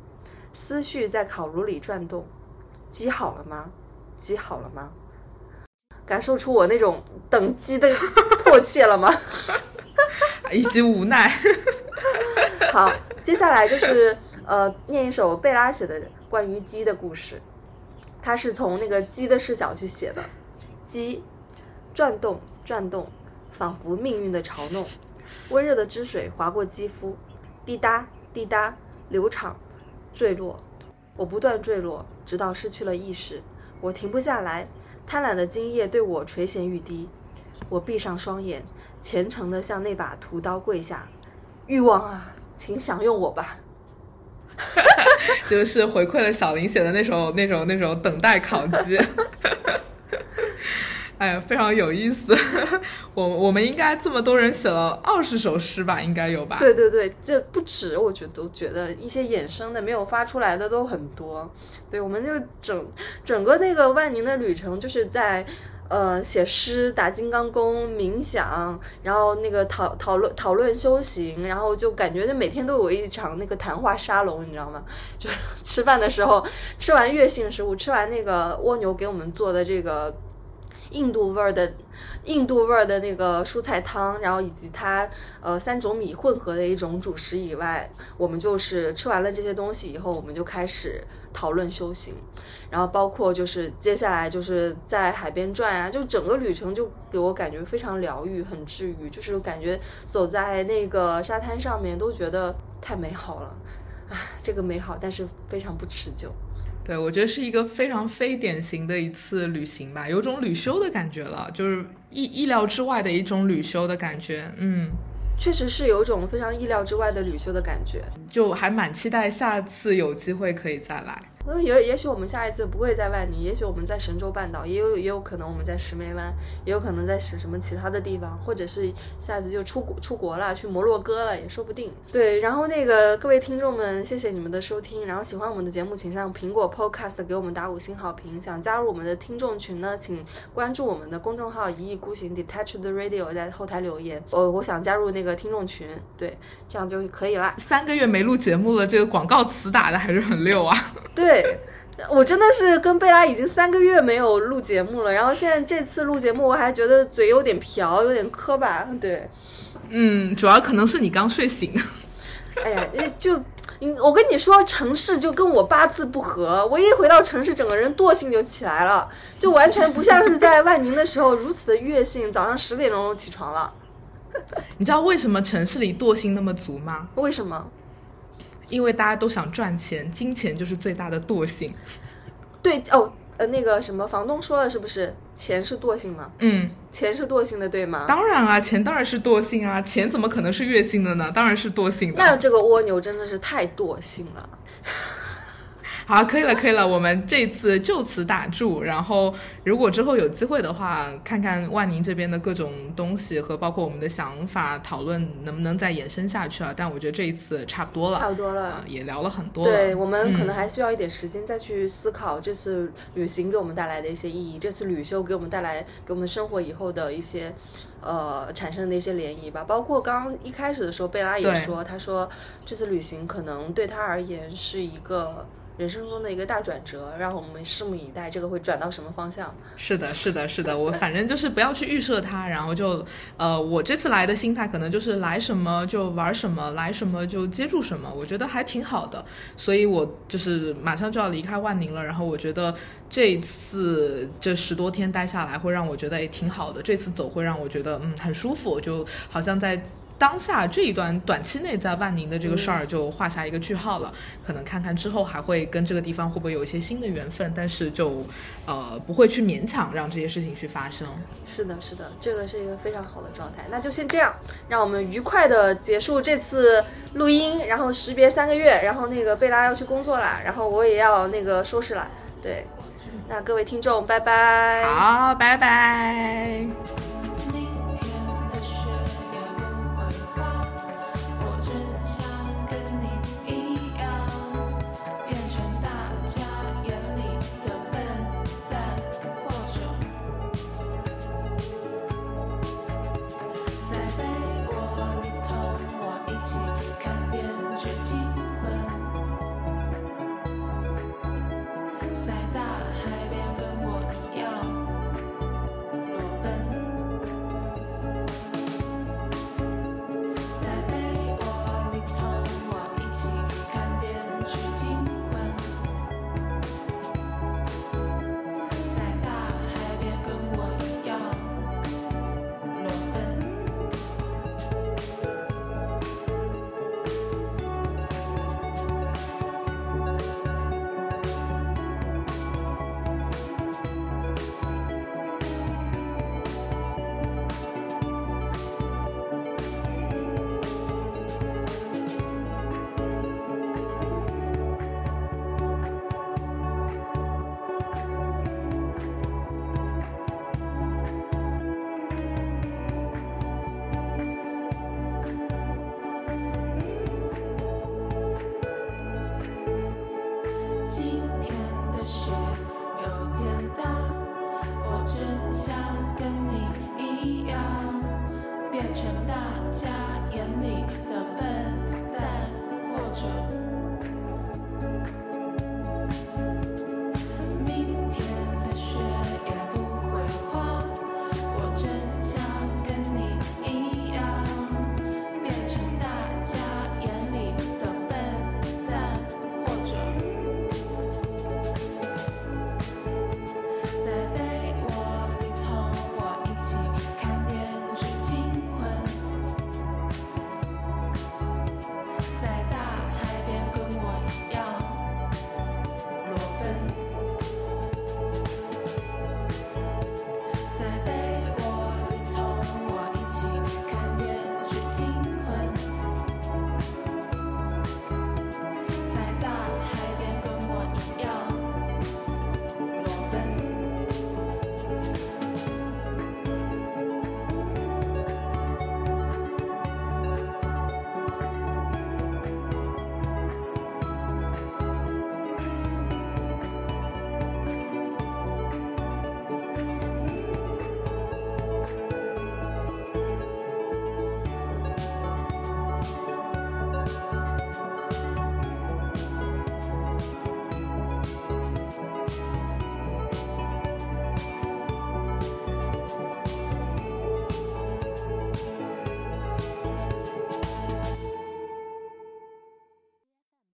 思绪在烤炉里转动。鸡好了吗？鸡好了吗？感受出我那种等鸡的迫切了吗？<laughs> 以及无奈。<laughs> 好，接下来就是呃，念一首贝拉写的关于鸡的故事。他是从那个鸡的视角去写的。鸡转动，转动，仿佛命运的嘲弄。温热的汁水划过肌肤，滴答滴答，流淌，坠落。我不断坠落，直到失去了意识。我停不下来，贪婪的精液对我垂涎欲滴。我闭上双眼，虔诚地向那把屠刀跪下。欲望啊，请享用我吧。<laughs> 就是回馈了小林写的那首那种那种等待烤鸡。<laughs> 哎呀，非常有意思。我我们应该这么多人写了二十首诗吧？应该有吧？对对对，这不止，我觉得都觉得一些衍生的没有发出来的都很多。对，我们就整整个那个万宁的旅程，就是在呃写诗、打金刚功、冥想，然后那个讨讨论讨论修行，然后就感觉就每天都有一场那个谈话沙龙，你知道吗？就吃饭的时候，吃完月性食物，吃完那个蜗牛给我们做的这个。印度味儿的，印度味儿的那个蔬菜汤，然后以及它呃三种米混合的一种主食以外，我们就是吃完了这些东西以后，我们就开始讨论修行，然后包括就是接下来就是在海边转啊，就整个旅程就给我感觉非常疗愈，很治愈，就是感觉走在那个沙滩上面都觉得太美好了，啊，这个美好，但是非常不持久。对，我觉得是一个非常非典型的一次旅行吧，有种旅修的感觉了，就是意意料之外的一种旅修的感觉。嗯，确实是有种非常意料之外的旅修的感觉，就还蛮期待下次有机会可以再来。也也许我们下一次不会在万宁，也许我们在神州半岛，也有也有可能我们在石梅湾，也有可能在什什么其他的地方，或者是下次就出国出国了，去摩洛哥了，也说不定。对，然后那个各位听众们，谢谢你们的收听，然后喜欢我们的节目，请上苹果 Podcast 给我们打五星好评。想加入我们的听众群呢，请关注我们的公众号“一意孤行 Detached Radio”，在后台留言。我我想加入那个听众群，对，这样就可以了。三个月没录节目了，这个广告词打的还是很溜啊。对。对，我真的是跟贝拉已经三个月没有录节目了，然后现在这次录节目，我还觉得嘴有点瓢，有点磕巴。对，嗯，主要可能是你刚睡醒。哎呀，就我跟你说，城市就跟我八字不合，我一回到城市，整个人惰性就起来了，就完全不像是在万宁的时候如此的月性，早上十点钟就起床了。你知道为什么城市里惰性那么足吗？为什么？因为大家都想赚钱，金钱就是最大的惰性。对哦，呃，那个什么，房东说了是不是？钱是惰性吗？嗯，钱是惰性的，对吗？当然啊，钱当然是惰性啊，钱怎么可能是月性的呢？当然是惰性的。那这个蜗牛真的是太惰性了。好，可以了，可以了，我们这次就此打住。然后，如果之后有机会的话，看看万宁这边的各种东西和包括我们的想法讨论，能不能再延伸下去啊？但我觉得这一次差不多了，差不多了，也聊了很多。对我们可能还需要一点时间再去思考这次旅行给我们带来的一些意义，这次旅修给我们带来给我们生活以后的一些呃产生的一些涟漪吧。包括刚刚一开始的时候，贝拉也说，他说这次旅行可能对他而言是一个。人生中的一个大转折，让我们拭目以待，这个会转到什么方向？是的，是的，是的，我反正就是不要去预设它，然后就，呃，我这次来的心态可能就是来什么就玩什么，来什么就接住什么，我觉得还挺好的，所以我就是马上就要离开万宁了，然后我觉得这次这十多天待下来会让我觉得也挺好的，这次走会让我觉得嗯很舒服，就好像在。当下这一段短期内在万宁的这个事儿就画下一个句号了，可能看看之后还会跟这个地方会不会有一些新的缘分，但是就呃不会去勉强让这些事情去发生。是的，是的，这个是一个非常好的状态。那就先这样，让我们愉快的结束这次录音，然后识别三个月，然后那个贝拉要去工作了，然后我也要那个收拾了。对，那各位听众，拜拜。好，拜拜。